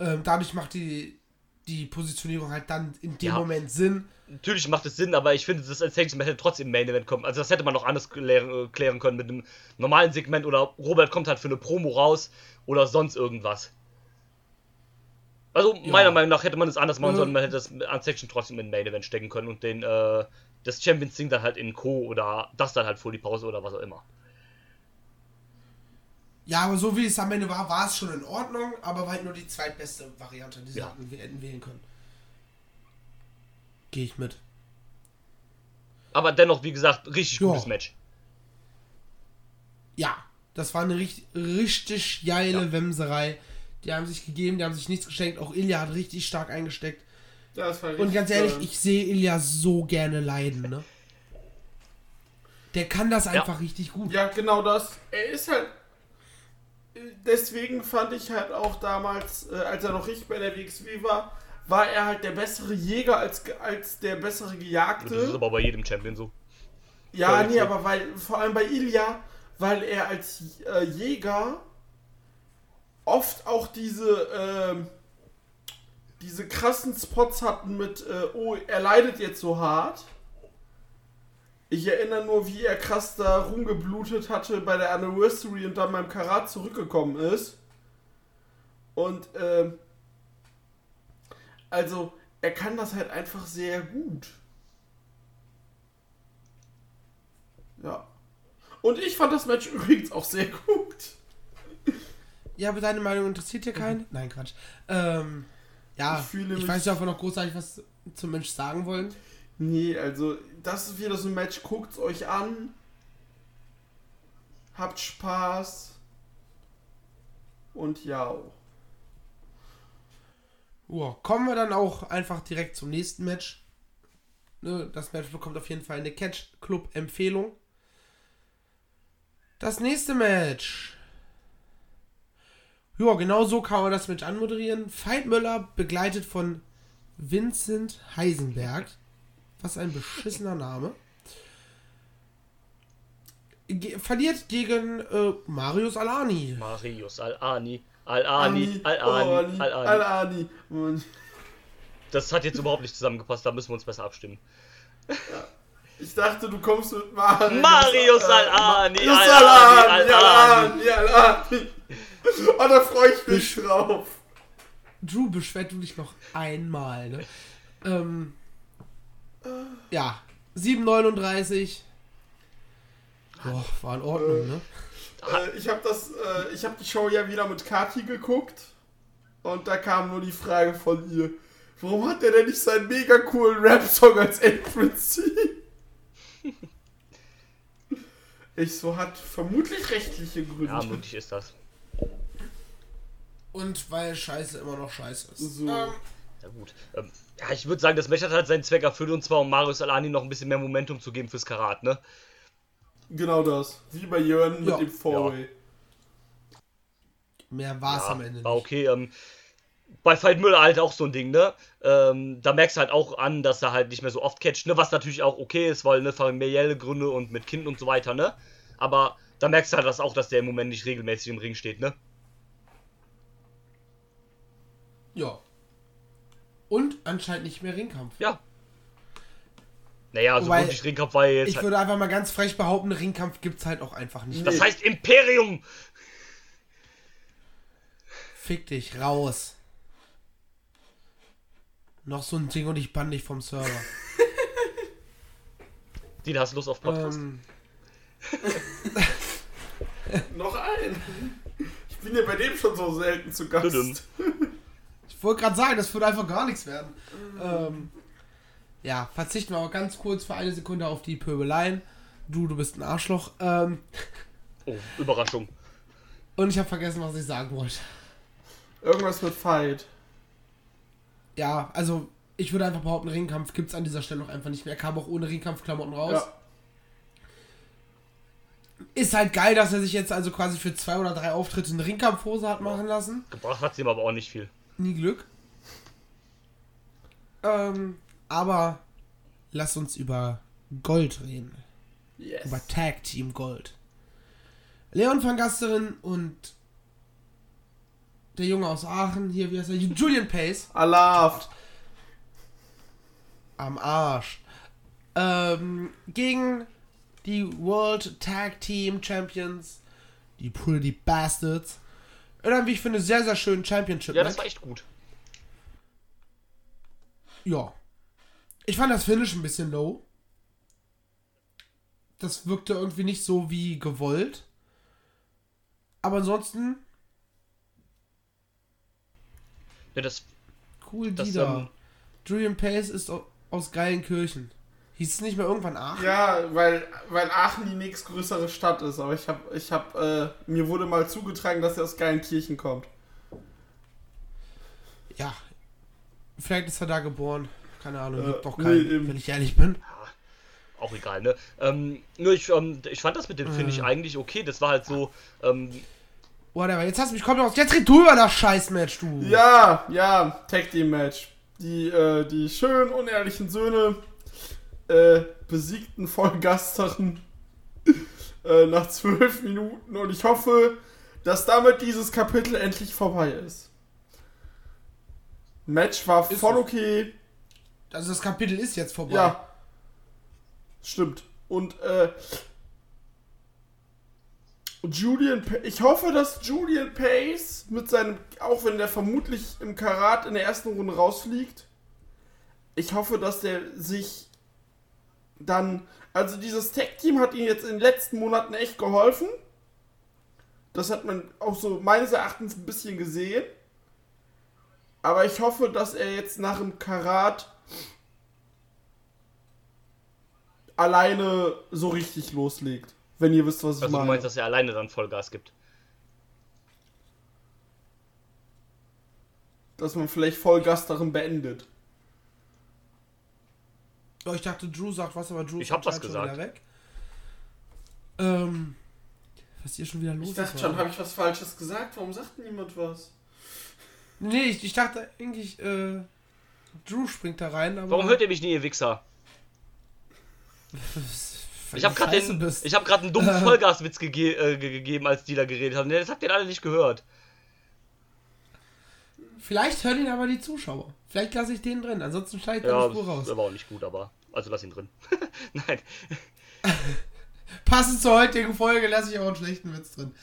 ähm, dadurch macht die, die Positionierung halt dann in dem Ja. Moment Sinn. Natürlich macht es Sinn, aber ich finde, das Sanction hätte trotzdem im Main Event kommen. Also das hätte man noch anders klären, äh, klären können mit einem normalen Segment oder Robert kommt halt für eine Promo raus oder sonst irgendwas. Also meiner Meinung nach hätte man es anders machen Ja. sollen, man hätte das Unsection trotzdem in den Main Event stecken können und den äh, das Champions Ding dann halt in Co. oder das dann halt vor die Pause oder was auch immer. Ja, aber so wie es am Ende war, war es schon in Ordnung, aber war halt nur die zweitbeste Variante, die sie Ja. hätten, hätten wählen können. Gehe ich mit. Aber dennoch, wie gesagt, richtig Ja. gutes Match. Ja, das war eine richtig, richtig geile Wemserei. Die haben sich gegeben, die haben sich nichts geschenkt. Auch Ilya hat richtig stark eingesteckt. Ja, das war Und richtig ganz ehrlich, toll. ich sehe Ilya so gerne leiden, ne? Der kann das einfach richtig gut. Ja, genau das. Er ist halt. Deswegen fand ich halt auch damals, äh, als er noch richtig bei der WXW war, war er halt der bessere Jäger als, ge- als der bessere Das ist Gejagte. aber bei jedem Champion so. Ja, nee, aber weil, vor allem bei Ilya, weil er als äh, Jäger oft auch diese, ähm, diese krassen Spots hatten mit, äh, oh, er leidet jetzt so hart. Ich erinnere nur, wie er krass da rumgeblutet hatte bei der Anniversary und dann beim Karat zurückgekommen ist. Und, ähm, also, er kann das halt einfach sehr gut. Ja. Und ich fand das Match übrigens auch sehr gut. Ja, aber deine Meinung interessiert hier keinen? Nein, Quatsch. Ähm, ja, Ich fühle ich weiß nicht, ob wir noch großartig was zum Mensch sagen wollen. Nee, also, das ist wieder so ein Match. Guckt's euch an. Habt Spaß. Und ja. Ja, kommen wir dann auch einfach direkt zum nächsten Match. Ne, das Match bekommt auf jeden Fall eine Catch Club Empfehlung. Das nächste Match. Ja, genau so kann man das Match anmoderieren. Veit Möller begleitet von Vincent Heisenberg. Was ein beschissener Name. Ge verliert gegen äh, Marius Alani. Marius Al-Ani, Al-Ani, Al-Ani, Al-Ani. Al-Ani. Al-Ani. Mann. Das hat jetzt überhaupt nicht zusammengepasst, da müssen wir uns besser abstimmen. Ich dachte, du kommst mit Marius. Marius Al-Ani, Marius Al-Ani, Al-Ani, Al-Ani. Al-Ani, Al-Ani. Oh, da freue ich mich drauf. Drew, beschwert du dich noch einmal, ne? Ähm, ja, 7,39. Boah, war in Ordnung, ne? Äh, ich habe das, äh, ich habe die Show ja wieder mit Kati geguckt und da kam nur die Frage von ihr, warum hat der denn nicht seinen mega coolen Rap-Song als Entrance? ich so hat vermutlich rechtliche Gründe. Ja, möglich ist das. Und weil Scheiße immer noch Scheiße ist. So. Ähm, Ja gut. Ähm, ja, ich würde sagen, das Match hat halt seinen Zweck erfüllt und zwar um Marius Alani noch ein bisschen mehr Momentum zu geben fürs Karat, ne? Genau das. Wie bei Jörn mit Ja. dem Four-Way. mehr war es Ja, am Ende war nicht. okay. Ähm, bei Veit Müller halt auch so ein Ding, ne? Ähm, da merkst du halt auch an, dass er halt nicht mehr so oft catcht, ne? Was natürlich auch okay ist, weil ne, familiäre Gründe und mit Kind und so weiter, ne? Aber da merkst du halt das auch, dass der im Moment nicht regelmäßig im Ring steht, ne? Ja. Und anscheinend nicht mehr Ringkampf. Ja. Naja, also Wobei, wirklich Ringkampf war ja jetzt. Ich Halt, würde einfach mal ganz frech behaupten, Ringkampf gibt's halt auch einfach nicht. das heißt Imperium! Fick dich, raus. Noch so ein Ding und ich bann dich vom Server. Die hast Lust auf Podcast. ähm, Noch ein. Ich bin ja bei dem schon so selten zu Gast. Wollte gerade sagen, das würde einfach gar nichts werden. Ähm, ja, verzichten wir aber ganz kurz für eine Sekunde auf die Pöbeleien. Du, du bist ein Arschloch. Ähm, Oh, Überraschung. und ich habe vergessen, was ich sagen wollte. Irgendwas mit Fight. Ja, also ich würde einfach behaupten, Ringkampf gibt's an dieser Stelle noch einfach nicht mehr. Er kam auch ohne Ringkampfklamotten raus. Ja. Ist halt geil, dass er sich jetzt also quasi für zwei oder drei Auftritte eine Ringkampfhose hat machen lassen. Gebracht hat sie ihm aber auch nicht viel. Nie Glück. Ähm, aber lass uns über Gold reden. Yes. Über Tag Team Gold. Leon van Gasteren und der Junge aus Aachen, hier, wie heißt er? Julian Pace. Alarv. am Arsch. Ähm, gegen die World Tag Team Champions, die Pretty Bastards. Und dann, wie ich finde, sehr, sehr schönen Championship. Ja, das Match. war echt gut. Ja. Ich fand das Finish ein bisschen low. Das wirkte irgendwie nicht so wie gewollt. Aber ansonsten, Ja, das, cool, das die da. ähm, Julian Pace ist au- aus geilen Kirchen. Hieß es nicht mehr irgendwann Aachen? Ja, weil, weil Aachen die nächstgrößere Stadt ist. Aber ich hab, ich hab, äh, mir wurde mal zugetragen, dass er aus Geilenkirchen kommt. Ja. Vielleicht ist er da geboren. Keine Ahnung, Äh, doch nee, keinen, eben. wenn ich ehrlich bin. auch egal, ne? Ähm, nur ich, ähm, ich fand das mit dem Finish Äh. eigentlich okay. Das war halt so, ähm, Whatever, jetzt hast du mich komplett aus. Jetzt red du über das Scheißmatch, du. Ja, ja, Tag Team Match. Die, äh, die schön unehrlichen Söhne äh, besiegten Vollgasteren äh, nach zwölf Minuten und ich hoffe, dass damit dieses Kapitel endlich vorbei ist. Match war Ist voll okay. Also das Kapitel ist jetzt vorbei. Ja. Stimmt. Und äh, Julian, ich hoffe, dass Julian Pace mit seinem, auch wenn der vermutlich im Karat in der ersten Runde rausfliegt, ich hoffe, dass der sich dann, also dieses Tech-Team hat ihm jetzt in den letzten Monaten echt geholfen. Das hat man auch so meines Erachtens ein bisschen gesehen. Aber ich hoffe, dass er jetzt nach dem Karat alleine so richtig loslegt. Wenn ihr wisst, was ich also du meine. meinst, dass er alleine dann Vollgas gibt. dass man vielleicht Vollgas darin beendet. Oh, ich dachte, Drew sagt was, aber Drew Ich ist hab was schon gesagt. wieder weg. Ähm, was ist hier schon wieder los? Ich dachte ist, schon, oder? habe ich was Falsches gesagt? Warum sagt niemand was? Nee, ich, ich dachte eigentlich, äh, Drew springt da rein, aber. Warum hört ihr mich nie, ihr Wichser? Ich habe gerade den, ich gerade einen dummen Vollgaswitz gege äh, ge- gegeben, als die da geredet haben. Das habt ihr alle nicht gehört. Vielleicht hören ihn aber die Zuschauer. Vielleicht lasse ich den drin, ansonsten schneide ich Ja, deine Spur raus. das war auch nicht gut, aber also lass ihn drin. Nein. Passend zur heutigen Folge lasse ich auch einen schlechten Witz drin.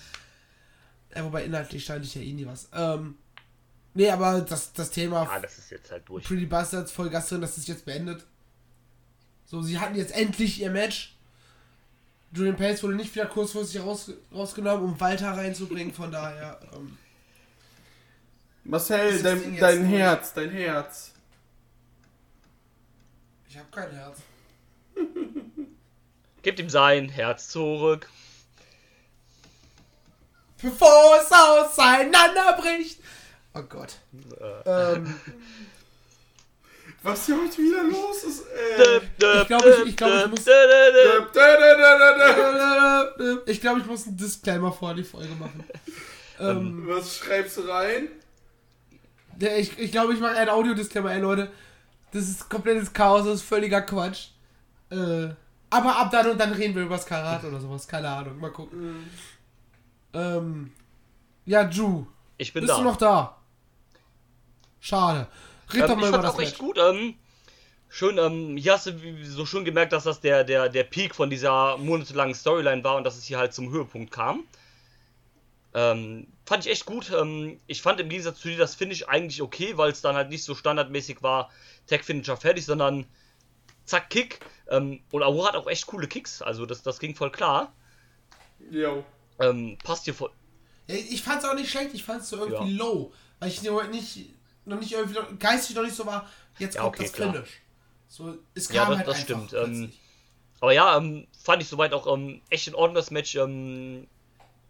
Ja, wobei inhaltlich schneide ich ja eh nie was. Ähm, nee, aber das, das Thema Ja, das ist jetzt halt durch. Pretty Bastards voll Gast drin, das ist jetzt beendet. So, sie hatten jetzt endlich ihr Match. Julian Pace wurde nicht wieder kurzfristig raus, rausgenommen, um Walter reinzubringen, von daher. Ähm, Marcel, dein, dein? Herz, dein Herz. Ich habe kein Herz. Gebt ihm sein Herz zurück. Bevor es auseinanderbricht. Oh Gott. Ähm, Was hier heute wieder los ist, ey. Ich glaub, ich- ich glaub, ich muss- ich glaube, ich muss einen Disclaimer vor die Folge machen. ähm, Was schreibst du rein? ich ich glaube, ich mache einen Audio-Disclaimer, ey Leute. Das ist komplettes Chaos, das ist völliger Quatsch. Äh, aber ab dann und dann reden wir über das Karat oder sowas. Keine Ahnung, mal gucken. Ähm, ja, Ju, Ich bin bist da. du noch da? Schade. Red Ähm, doch mal ich über das auch echt Match. gut. Ähm, schön, ähm, hier hast du so schön gemerkt, dass das der, der, der Peak von dieser monatelangen Storyline war und dass es hier halt zum Höhepunkt kam. Ähm, fand ich echt gut. Ähm, ich fand im Gegensatz zu dir das Finish eigentlich okay, weil es dann halt nicht so standardmäßig war, Tag-Finisher fertig, sondern zack, Kick. Ähm, und Aura hat auch echt coole Kicks, also das, das ging voll klar. Jo. Ähm, passt hier voll. Ja, ich fand's auch nicht schlecht, ich fand's so irgendwie Ja. low. Weil ich noch nicht, noch nicht irgendwie, geistig noch nicht so war, jetzt Ja, kommt okay, das klar. Finish. So, es kam Ja, das- halt das einfach stimmt, ähm. Aber ja, ähm, fand ich soweit auch ähm, echt in Ordnung das Match. Ähm,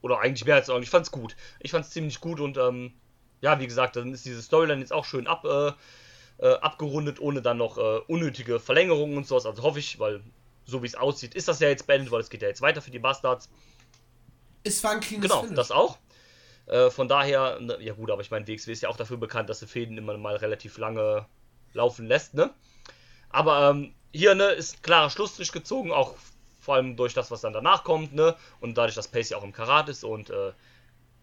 oder eigentlich mehr als in Ordnung. Ich fand's gut. Ich fand's ziemlich gut und ähm, ja, wie gesagt, dann ist diese Storyline jetzt auch schön ab, äh, äh, abgerundet, ohne dann noch äh, unnötige Verlängerungen und sowas. Also hoffe ich, weil so wie es aussieht, ist das ja jetzt beendet, weil es geht ja jetzt weiter für die Bastards. es war ein cleanes Genau, Finish. das auch. Äh, von daher, ne, ja gut, aber ich meine, WXW ist ja auch dafür bekannt, dass sie Fäden immer mal relativ lange laufen lässt, ne? Aber ähm, hier, ne, ist ein klarer Schlussstrich gezogen, auch vor allem durch das, was dann danach kommt, ne? Und dadurch, dass Pace ja auch im Karat ist und äh,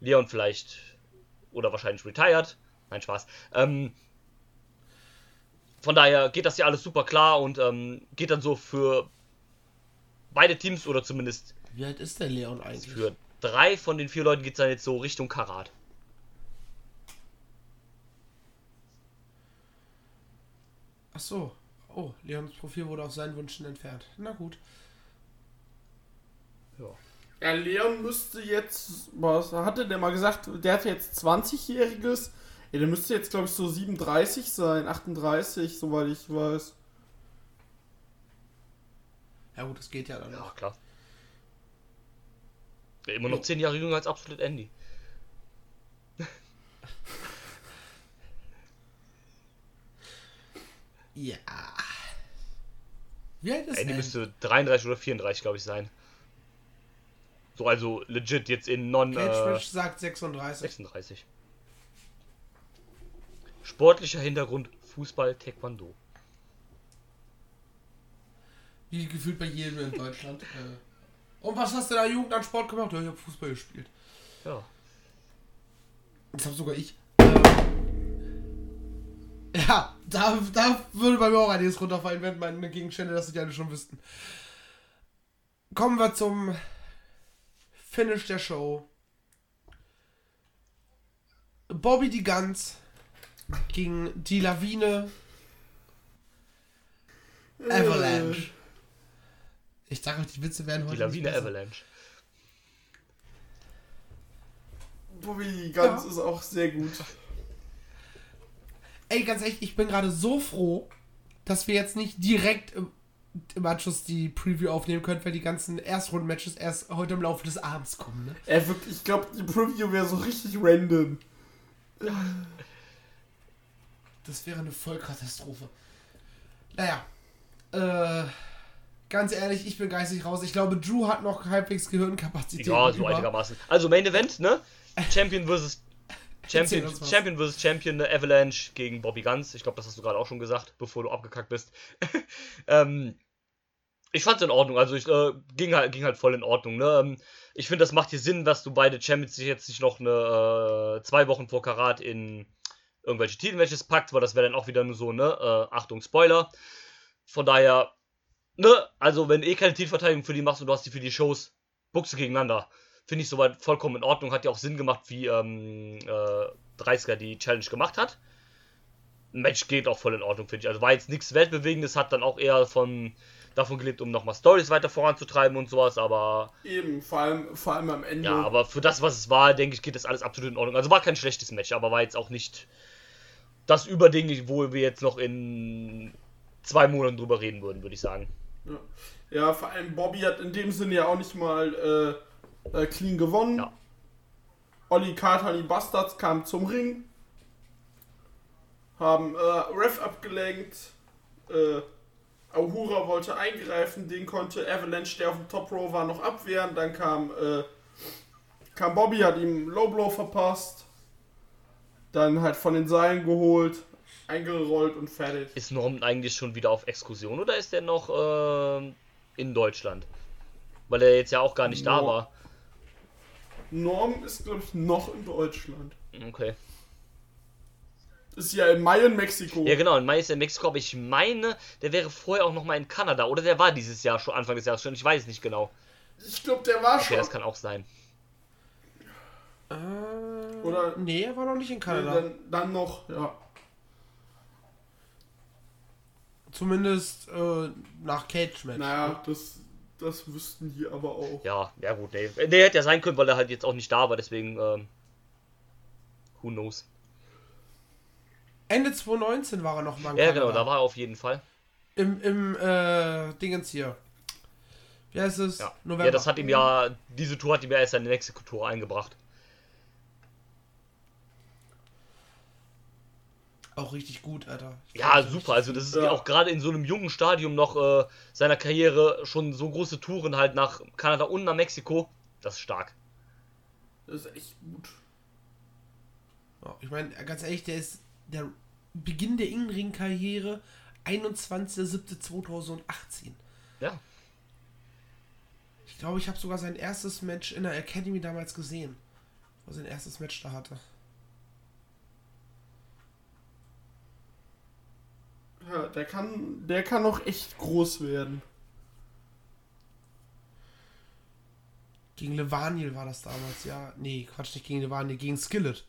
Leon vielleicht oder wahrscheinlich retired. Nein, Spaß. Ähm, von daher geht das ja alles super klar und ähm, geht dann so für beide Teams oder zumindest Wie alt ist der Leon eigentlich? für drei von den vier Leuten geht es dann jetzt so Richtung Karat. Ach so. Oh, Leons Profil wurde auf seinen Wünschen entfernt. Na gut. Ja, Leon müsste jetzt, was hatte der mal gesagt, der hat jetzt 20-Jähriges. Ja, der müsste jetzt, glaube ich, so 37 sein, 38, soweit ich weiß. Ja gut, das geht ja dann noch. Ja, klar. Ja, immer noch zehn Jahre jünger als Absolute Andy. Ja. Wie alt ist Andy er? müsste 33 oder 34, glaube ich, sein. So, also legit jetzt in non Cage äh, sagt 36. 36. Sportlicher Hintergrund Fußball, Taekwondo. Wie gefühlt bei jedem in Deutschland. äh. Und was hast du da Jugend an Sport gemacht? Ja, ich habe Fußball gespielt. Ja. Das hab sogar ich. Ähm, ja, da, da würde bei mir auch einiges runterfallen, wenn meine Gegenstände das nicht alle schon wüssten. Kommen wir zum Finish der Show. Bobby die Gans gegen die Lawine Avalanche. Ich sag euch, die Witze werden heute Die Lawine. Avalanche. Bobby Ganz Ja. ist auch sehr gut. Ey, ganz ehrlich, ich bin gerade so froh, dass wir jetzt nicht direkt im, im Anschluss die Preview aufnehmen können, weil die ganzen Erstrunden-Matches erst heute im Laufe des Abends kommen. Ne? Ey, wirklich, ich glaube, die Preview wäre so richtig random. Das wäre eine Vollkatastrophe. Naja, äh, ganz ehrlich, ich bin geistig raus. Ich glaube, Drew hat noch halbwegs Gehirnkapazität. Ja, so über. einigermaßen. Also Main Event, ne? Champion versus Champion. Champion versus Champion, ne? Avalanche gegen Bobby Guns. Ich glaube, das hast du gerade auch schon gesagt, bevor du abgekackt bist. ähm, ich fand's in Ordnung, also ich äh, ging halt ging halt voll in Ordnung, ne? Ähm, ich finde, das macht hier Sinn, dass du beide Champions sich jetzt nicht noch eine äh, zwei Wochen vor Karat in irgendwelche Titelmatches packt, weil das wäre dann auch wieder nur so, ne? Äh, Achtung, Spoiler. Von daher, ne? Also, wenn eh keine Titelverteidigung für die machst und du hast die für die Shows, buchse gegeneinander. Finde ich soweit vollkommen in Ordnung. Hat ja auch Sinn gemacht, wie ähm, äh, 30er die Challenge gemacht hat. Match geht auch voll in Ordnung, finde ich. Also war jetzt nichts Weltbewegendes, hat dann auch eher von davon gelebt, um nochmal Stories weiter voranzutreiben und sowas, aber Eben, vor allem, vor allem am Ende. ja, aber für das, was es war, denke ich, geht das alles absolut in Ordnung. Also war kein schlechtes Match, aber war jetzt auch nicht das Überding, wo wir jetzt noch in zwei Monaten drüber reden würden, würde ich sagen. Ja. ja, vor allem Bobby hat in dem Sinne ja auch nicht mal äh, äh, clean gewonnen. Ja. Olli Carter die Bastards kamen zum Ring. Haben äh, Ref abgelenkt. Äh, Ahura wollte eingreifen, den konnte Avalanche, der auf dem Top Row war, noch abwehren. Dann kam, äh, kam Bobby, hat ihm Low Blow verpasst. Dann halt von den Seilen geholt, eingerollt und fertig. Ist Norman eigentlich schon wieder auf Exkursion oder ist er noch ähm, in Deutschland? Weil er jetzt ja auch gar nicht da No. war. Norm ist, glaube ich, noch in Deutschland. Okay. Ist ja im Mai in Mexiko. Ja, genau, in Mai ist er in Mexiko, aber ich meine, der wäre vorher auch nochmal in Kanada. Oder der war dieses Jahr schon, Anfang des Jahres schon, ich weiß es nicht genau. Ich glaube, der war Okay, schon. das kann auch sein. Äh, Oder- Nee, er war noch nicht in Nee, Kanada. dann, dann noch, ja. Zumindest äh, nach Cage-Match. Naja, das, das wüssten die aber auch. Ja, ja gut, nee. Nee, hätte ja sein können, weil er halt jetzt auch nicht da war, deswegen, ähm, who knows. Ende 2019 war er noch mal in Ja, Kanada. genau, da war er auf jeden Fall. Im, im äh, Dingens hier. Wie heißt es? Ja. November. ja, das hat ihm ja, diese Tour hat ihm ja erst seine Mexiko-Tour eingebracht. Auch richtig gut, Alter. Ich Ja, super. Also das ist Ja. auch gerade in so einem jungen Stadium noch äh, seiner Karriere schon so große Touren halt nach Kanada und nach Mexiko. Das ist stark. Das ist echt gut. Ja, ich meine, ganz ehrlich, der ist der Beginn der Innenring-Karriere 21.07.2018. Ja. Ich glaube, ich habe sogar sein erstes Match in der Academy damals gesehen. Wo er sein erstes Match da hatte. Ja, der kann, der kann noch echt groß werden. Gegen Levaniel war das damals, ja. Nee, Quatsch, nicht gegen Levaniel, gegen Skillet.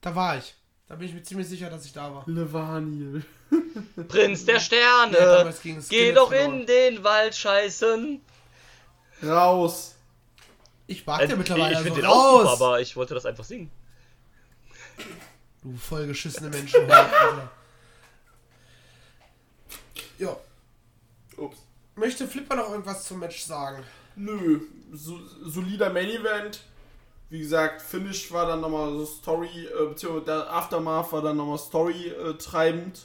Da war ich. Da bin ich mir ziemlich sicher, dass ich da war. Levaniel. Prinz der Ja, Sterne, gegen geh doch verloren. in den Wald scheißen. Raus. Ich mag Äh, den mittlerweile ich also finde den auch super, raus. aber ich wollte das einfach singen. Du vollgeschissene Menschen. Alter. Ja. Ups. Möchte Flipper noch irgendwas zum Match sagen? Nö, so, solider Main Event. Wie gesagt, Finish war dann nochmal so Story, äh, beziehungsweise der Aftermath war dann nochmal Story äh, treibend.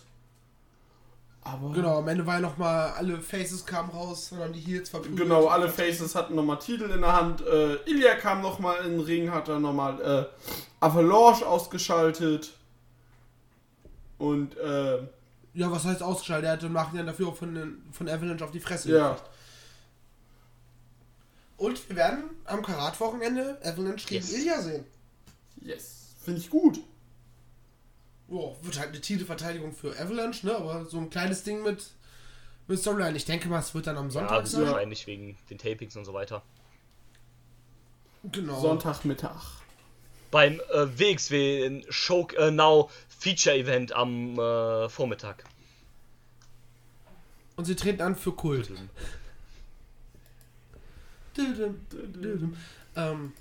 Aber Genau, am Ende war ja nochmal, alle Faces kamen raus und haben die Heels verprügelt. Genau, alle Faces hatten nochmal Titel in der Hand. Äh, Ilya kam nochmal in den Ring, hat dann nochmal äh, Avalanche ausgeschaltet. Und äh, Ja, was heißt ausgeschaltet? Er hatte im Nachhinein dafür auch von, den- von Avalanche auf die Fresse ja, gekriegt. Und wir werden am Karat-Wochenende Avalanche gegen Yes. Ilya sehen. yes, finde ich gut. Jo, wird halt eine Titelverteidigung für Avalanche, ne? Aber so ein kleines Ding mit, mit Storyline. Ich denke mal, es wird dann am Ja, Sonntag das ist sein. wahrscheinlich wegen den Tapings und so weiter. Genau. Sonntagmittag. Beim äh, WXW Show äh, Now Feature Event am äh, Vormittag. Und sie treten an für Kult. Ähm,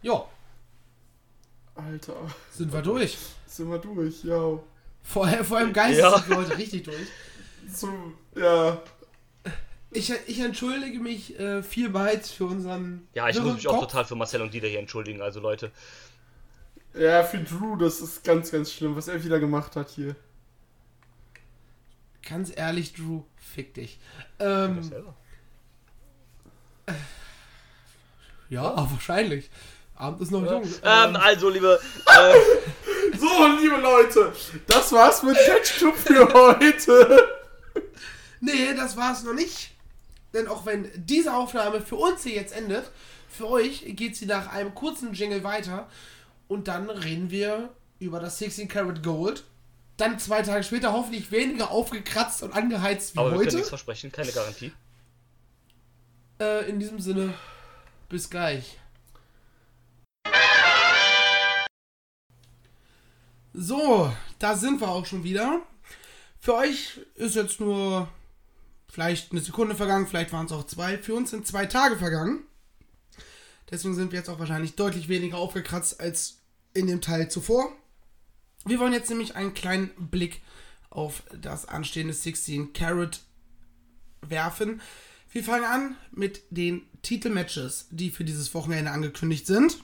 ja, Alter, sind wir durch. sind wir durch, ja. Vor, vor allem Geist Ja. sind wir heute richtig durch. Zum, ja, Ich, ich entschuldige mich äh, vielmals für unseren. Ja, ich muss mich auch Kopf. total für Marcel und Dieter hier entschuldigen. Also Leute, ja, für Drew, das ist ganz, ganz schlimm, was er wieder gemacht hat hier. Ganz ehrlich, Drew, fick dich. Ähm, selber. ja, wahrscheinlich. Abend ist noch jung. Ähm, also, liebe, äh, So, liebe Leute, das war's mit Catch Club für heute. Nee, das war's noch nicht. Denn auch wenn diese Aufnahme für uns hier jetzt endet, für euch geht sie nach einem kurzen Jingle weiter. Und dann reden wir über das 16 Karat Gold. Dann zwei Tage später hoffentlich weniger aufgekratzt und angeheizt wie aber heute. nichts versprechen, keine Garantie. Äh, in diesem Sinne, bis gleich. So, da sind wir auch schon wieder. Für euch ist jetzt nur vielleicht eine Sekunde vergangen, vielleicht waren es auch zwei. Für uns sind zwei Tage vergangen. Deswegen sind wir jetzt auch wahrscheinlich deutlich weniger aufgekratzt als in dem Teil zuvor. Wir wollen jetzt nämlich einen kleinen Blick auf das anstehende 16 Carat werfen. Wir fangen an mit den Titelmatches, die für dieses Wochenende angekündigt sind.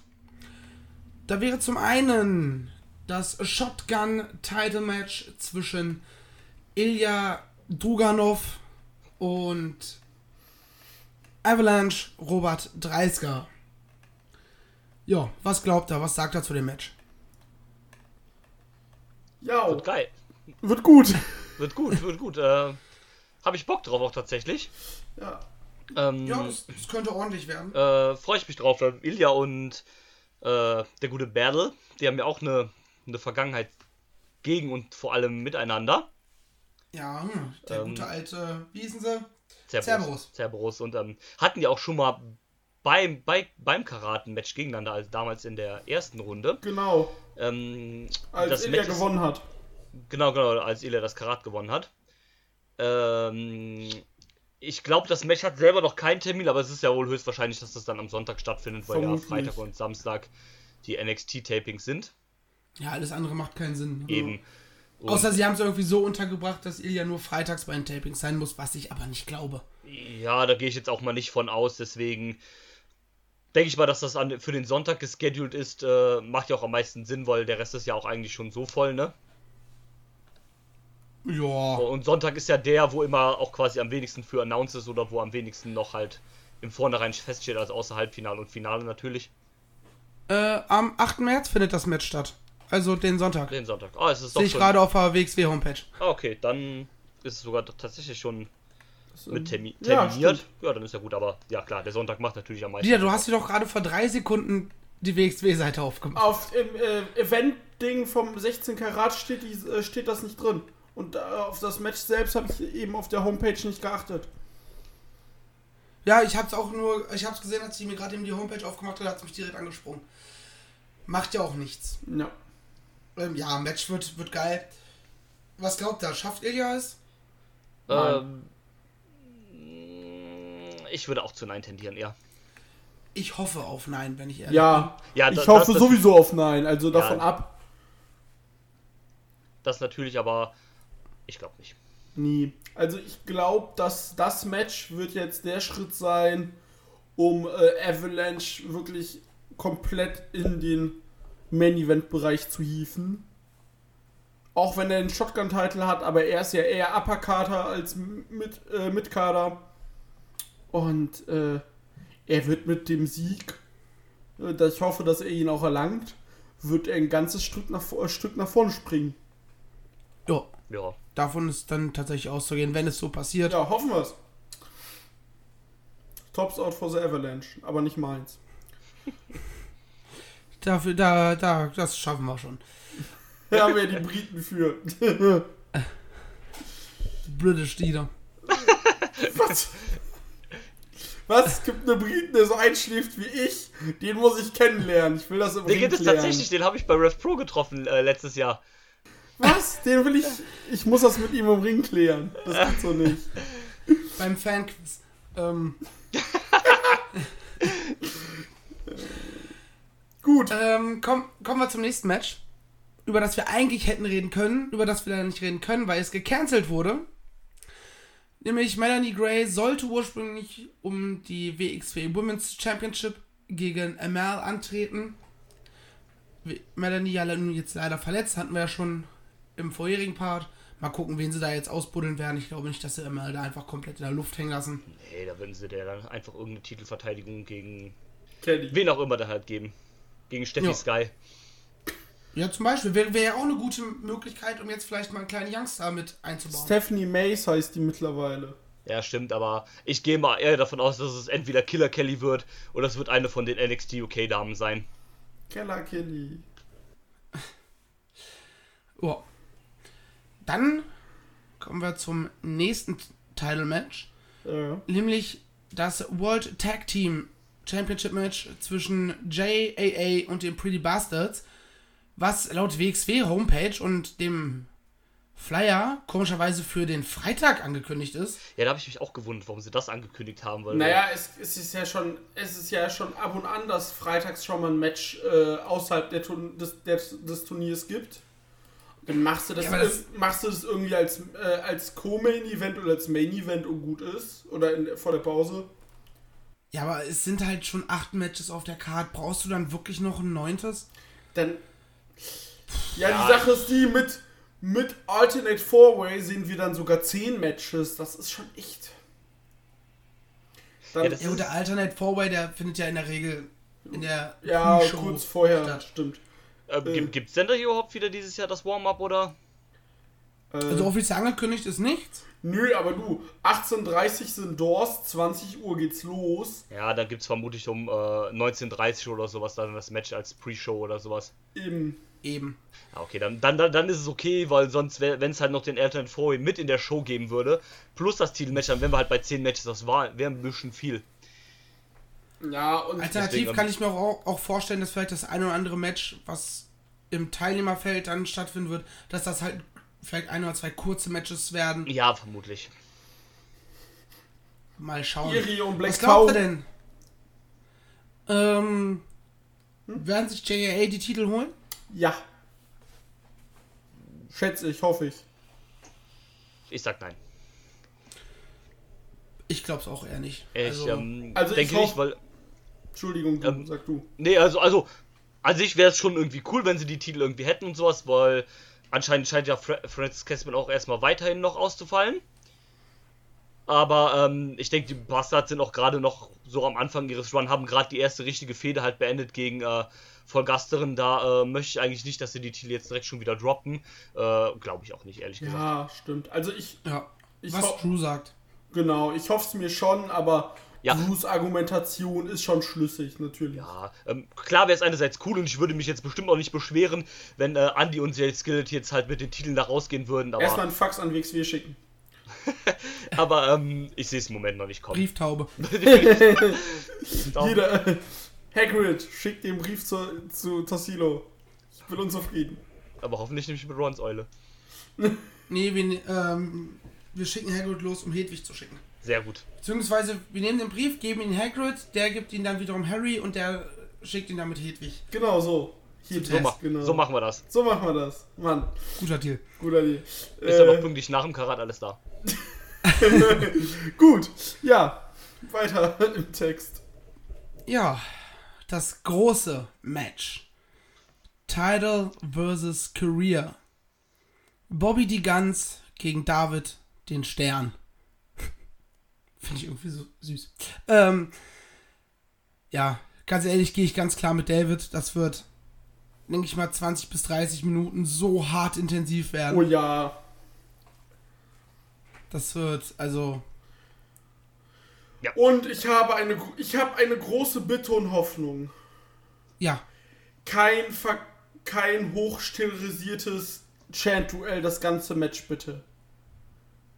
Da wäre zum einen das Shotgun Title Match zwischen Ilya Duganov und Avalanche Robert Dreisker. Ja, was glaubt er? Was sagt er zu dem Match? Ja, Wird geil. wird gut. Wird gut, wird gut. Äh, Habe ich Bock drauf auch tatsächlich. Ja. Ähm, Ja, das, das könnte ordentlich werden. äh, Freue ich mich drauf. weil Ilja und äh, der gute Battle, die haben ja auch eine eine Vergangenheit gegen und vor allem miteinander. Ja, hm, der Ähm, gute alte, wie hießen sie? Cerberus. Cerberus. Cerberus. Und ähm, hatten ja auch schon mal beim, bei, beim Karaten-Match gegeneinander, also damals in der ersten Runde. Genau. Ähm, Als das Ilya Match ist- gewonnen hat. Genau, genau, als Ilya das Karat gewonnen hat. Ähm, ich glaube, das Match hat selber noch keinen Termin, aber es ist ja wohl höchstwahrscheinlich, dass das dann am Sonntag stattfindet, weil ja Vermutlich. Freitag und Samstag die NXT-Tapings sind. Ja, alles andere macht keinen Sinn. Also, Eben. Und, Außer sie haben es irgendwie so untergebracht, dass Ilya nur freitags bei den Tapings sein muss, was ich aber nicht glaube. ja, da gehe ich jetzt auch mal nicht von aus, deswegen denke ich mal, dass das an, für den Sonntag gescheduled ist. Äh, macht ja auch am meisten Sinn, weil der Rest ist ja auch eigentlich schon so voll, ne? Ja. Und Sonntag ist ja der, wo immer auch quasi am wenigsten für announced ist oder wo am wenigsten noch halt im Vornherein feststeht, also außer Halbfinale und Finale natürlich. Äh, am 8. März findet das Match statt. Also den Sonntag. Den Sonntag. Ah, es ist doch Sehe ich schon. gerade auf der WXW-Homepage. Ah, okay, dann ist es sogar tatsächlich schon mit Termi Ja, terminiert. stimmt. Ja, dann ist ja gut, aber ja klar, der Sonntag macht natürlich am meisten. Dieter, du hast dir doch gerade vor drei Sekunden die WXW-Seite aufgemacht. Auf dem äh, Event-Ding vom 16 Karat steht, die, äh, steht das nicht drin. Und äh, auf das Match selbst habe ich eben auf der Homepage nicht geachtet. Ja, ich hab's auch nur, ich hab's gesehen, als ich mir gerade eben die Homepage aufgemacht hat, hat's mich direkt angesprungen. Macht ja auch nichts. Ja. Ähm, ja, Match wird, wird geil. Was glaubt ihr? Schafft Ilya es? Ähm, ich würde auch zu Nein tendieren, ja. Ich hoffe auf Nein, wenn ich ehrlich Ja, Ja, ich da- hoffe das- sowieso auf Nein, also davon Ja. ab. Das natürlich, aber ich glaube nicht. Nie. Also ich glaube, dass das Match wird jetzt der Schritt sein, um äh, Avalanche wirklich komplett in den Main-Event-Bereich zu hieven. Auch wenn er den Shotgun-Title hat, aber er ist ja eher Upper-Kader als mit, äh, Mid-Kader. Und äh, er wird mit dem Sieg, äh, dass ich hoffe, dass er ihn auch erlangt, wird er ein ganzes Stück nach, vor- Stück nach vorne springen. Ja, Ja. davon ist dann tatsächlich auszugehen, wenn es so passiert. Ja, hoffen wir's. Tops out for the Avalanche, aber nicht meins. Dafür, da, da, das schaffen wir schon. Da haben wir die Briten für. British Leader. Was? Was? Es gibt einen Briten, der so einschläft wie ich. Den muss ich kennenlernen. Ich will das im Den gibt es tatsächlich, den habe ich bei Rev Pro getroffen äh, letztes Jahr. Was? Den will ich. Ich muss das mit ihm im Ring klären. Das geht so nicht. Beim Fanquiz. Ähm, Gut. ähm, komm, kommen wir zum nächsten Match. Über das wir eigentlich hätten reden können, über das wir leider nicht reden können, weil es gecancelt wurde. Nämlich Melanie Gray sollte ursprünglich um die WXW Women's Championship gegen Amal antreten. Melanie ja nun jetzt leider verletzt, hatten wir ja schon im vorherigen Part. Mal gucken, wen sie da jetzt ausbuddeln werden. Ich glaube nicht, dass sie Amal da einfach komplett in der Luft hängen lassen. Nee, da würden sie der dann einfach irgendeine Titelverteidigung gegen Kenny. wen auch immer da halt geben. Gegen Steffi Ja. Sky. Ja, zum Beispiel. Wäre wär ja auch eine gute Möglichkeit, um jetzt vielleicht mal einen kleinen Youngstar mit einzubauen. Stephanie Mace heißt die mittlerweile. Ja, stimmt, aber ich gehe mal eher davon aus, dass es entweder Killer Kelly wird oder es wird eine von den NXT UK Damen sein. Keller Kelly. Ja. Dann kommen wir zum nächsten Title-Match. Ja. Nämlich das World Tag Team Championship Match zwischen JAA und den Pretty Bastards, was laut WXW Homepage und dem Flyer komischerweise für den Freitag angekündigt ist. Ja, da habe ich mich auch gewundert, warum sie das angekündigt haben, weil Naja, es, es ist ja schon, es ist ja schon ab und an, dass freitags schon mal ein Match äh, außerhalb der, Turn- des, der, des Turniers gibt. Dann machst du das, Ja, das- machst du das irgendwie als, äh, als Co-Main-Event oder als Main-Event und gut ist. Oder in, vor der Pause. Ja, aber es sind halt schon acht Matches auf der Card. Brauchst du dann wirklich noch ein neuntes? Dann. Ja, Ja. die Sache ist die, mit, mit Alternate Four-Way sehen wir dann sogar zehn Matches. Das ist schon echt. Dann, Ja, das Ja, und der Alternate Four-Way, der findet ja in der Regel in der ja Pre-Show kurz vorher, statt. stimmt. äh, gibt, gibt's denn da hier überhaupt wieder dieses Jahr das Warm-Up oder? Also offiziell angekündigt ist nichts. Nö, aber du, 18.30 sind Doors, 20 Uhr geht's los. Ja, da gibt es vermutlich um äh, 19.30 oder sowas dann das Match als Pre-Show oder sowas. Eben. Eben. Ja, okay, dann, dann, dann, ist es okay, weil sonst, wenn es halt noch den Eltern Foy mit in der Show geben würde, plus das Titelmatch, dann wären wir halt bei 10 Matches, das war- wäre ein bisschen viel. Ja, und Alternativ Deswegen, kann ich mir auch, auch vorstellen, dass vielleicht das eine oder andere Match, was im Teilnehmerfeld dann stattfinden wird, dass das halt vielleicht ein oder zwei kurze Matches werden. Ja, vermutlich. Mal schauen. Iri und Black Was glaubt ihr denn? Ähm, werden sich JAA die Titel holen? Ja. Schätze ich, hoffe ich. Ich sag nein. Ich glaube es auch eher nicht. Ich also, ähm, also ich denke nicht, hoff- weil. Entschuldigung, du, Ähm, sag du. Nee, also, also, an sich wäre es schon irgendwie cool, wenn sie die Titel irgendwie hätten und sowas, weil anscheinend scheint ja Fra Francis Cassman auch erstmal weiterhin noch auszufallen. Aber ähm, ich denke, die Bastards sind auch gerade noch so am Anfang ihres Run, haben gerade die erste richtige Fehde halt beendet gegen äh, Vollgasterin. Da äh, möchte ich eigentlich nicht, dass sie die Titel jetzt direkt schon wieder droppen. Äh, Glaube ich auch nicht, ehrlich gesagt. Ja, stimmt. Also ich, ja. Ich Was Drew sagt. genau, ich hoffe es mir schon, aber Ja. Argumentation ist schon schlüssig, natürlich. Ja, ähm, klar wäre es einerseits cool und ich würde mich jetzt bestimmt auch nicht beschweren, wenn äh, Andy und Jay Skillet jetzt halt mit den Titeln da rausgehen würden. Aber, Erstmal einen Fax an WXW schicken. aber ähm, ich sehe es im Moment noch nicht kommen. Brieftaube. Jeder. Hagrid, schick den Brief zu, zu Tassilo. Ich bin unzufrieden. Aber hoffentlich nicht mit Rons Eule. Nee, wir, ähm, wir schicken Hagrid los, um Hedwig zu schicken. Sehr gut. Beziehungsweise, wir nehmen den Brief, geben ihn Hagrid, der gibt ihn dann wiederum Harry und der schickt ihn dann mit Hedwig. Genau so. Hier So Test, ma genau. so machen wir das. So machen wir das. Mann, Guter Deal. guter Deal. Ist ja noch Äh, pünktlich nach dem Karat alles da. gut, ja. Weiter im Text. Ja, das große Match. Title vs. Career. Bobby die Gans gegen David den Stern. Finde ich irgendwie so süß. Ähm, ja, ganz ehrlich gehe ich ganz klar mit David. Das wird, denke ich mal, 20 bis 30 Minuten so hart intensiv werden. Oh ja. Das wird, also, Und ich habe eine, ich habe eine große Bitte und Hoffnung. ja, Kein, Ver kein hochsterilisiertes Chant-Duell, das ganze Match bitte.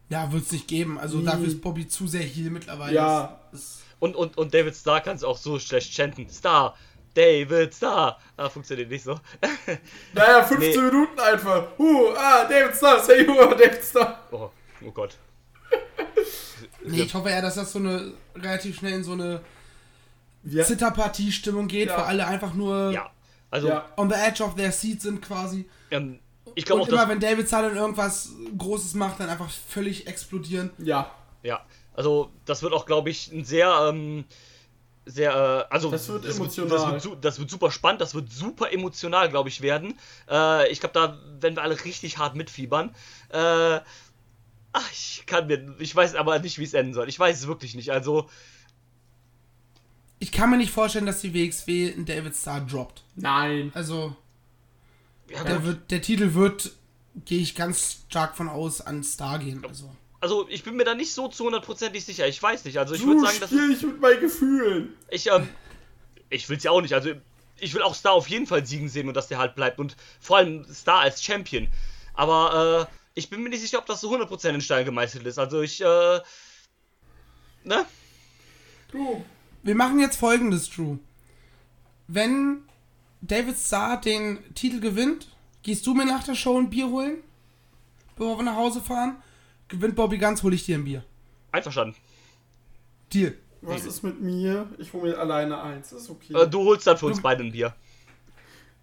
Ja, wird es nicht geben. Also Nie. dafür ist Bobby zu sehr hier mittlerweile. Ja. Ist, Und, und, und David Starr kann es auch so schlecht chanten. Star, David Star. Ah, funktioniert nicht so. Naja, 15 Nee. Minuten einfach. Huh, ah, David Starr, say you are David Starr. Oh, oh Gott. Nee, ich hoffe eher, dass das so eine relativ schnell in so eine Ja. Zitterpartie-Stimmung geht, Ja. wo alle einfach nur Ja. Also, ja. on the edge of their seat sind quasi. ähm, ich glaube auch, Und immer wenn David Sutton irgendwas Großes macht, dann einfach völlig explodieren. Ja. Ja, also das wird auch, glaube ich, ein sehr, ähm, sehr, äh, also Das wird das emotional. das, wird, das wird super spannend, das wird super emotional, glaube ich, werden. Äh, ich glaube, da werden wir alle richtig hart mitfiebern. Äh, ach, ich kann mir, ich weiß aber nicht, wie es enden soll. Ich weiß es wirklich nicht. Also, Ich kann mir nicht vorstellen, dass die WXW einen David Starr droppt. Nein. Also, ja, der, wird, der Titel wird, gehe ich ganz stark von aus, an Star gehen. Also, also ich bin mir da nicht so zu hundertprozentig sicher. Ich weiß nicht. Also ich würde sagen, dass ich mit meinen Gefühlen. ich, ähm, ich will es ja auch nicht. Also ich will auch Star auf jeden Fall siegen sehen und dass der halt bleibt und vor allem Star als Champion. Aber äh, ich bin mir nicht sicher, ob das so 100% in Stein gemeißelt ist. Also ich, äh, ne? Du. wir machen jetzt folgendes, Drew. Wenn David Starr den Titel gewinnt, gehst du mir nach der Show ein Bier holen, bevor wir nach Hause fahren. Gewinnt Bobby Ganz, hole ich dir ein Bier. Einverstanden. Deal. Was ist mit mir? Ich hole mir alleine eins. Ist okay. Äh, du holst dann für uns beide ein Bier.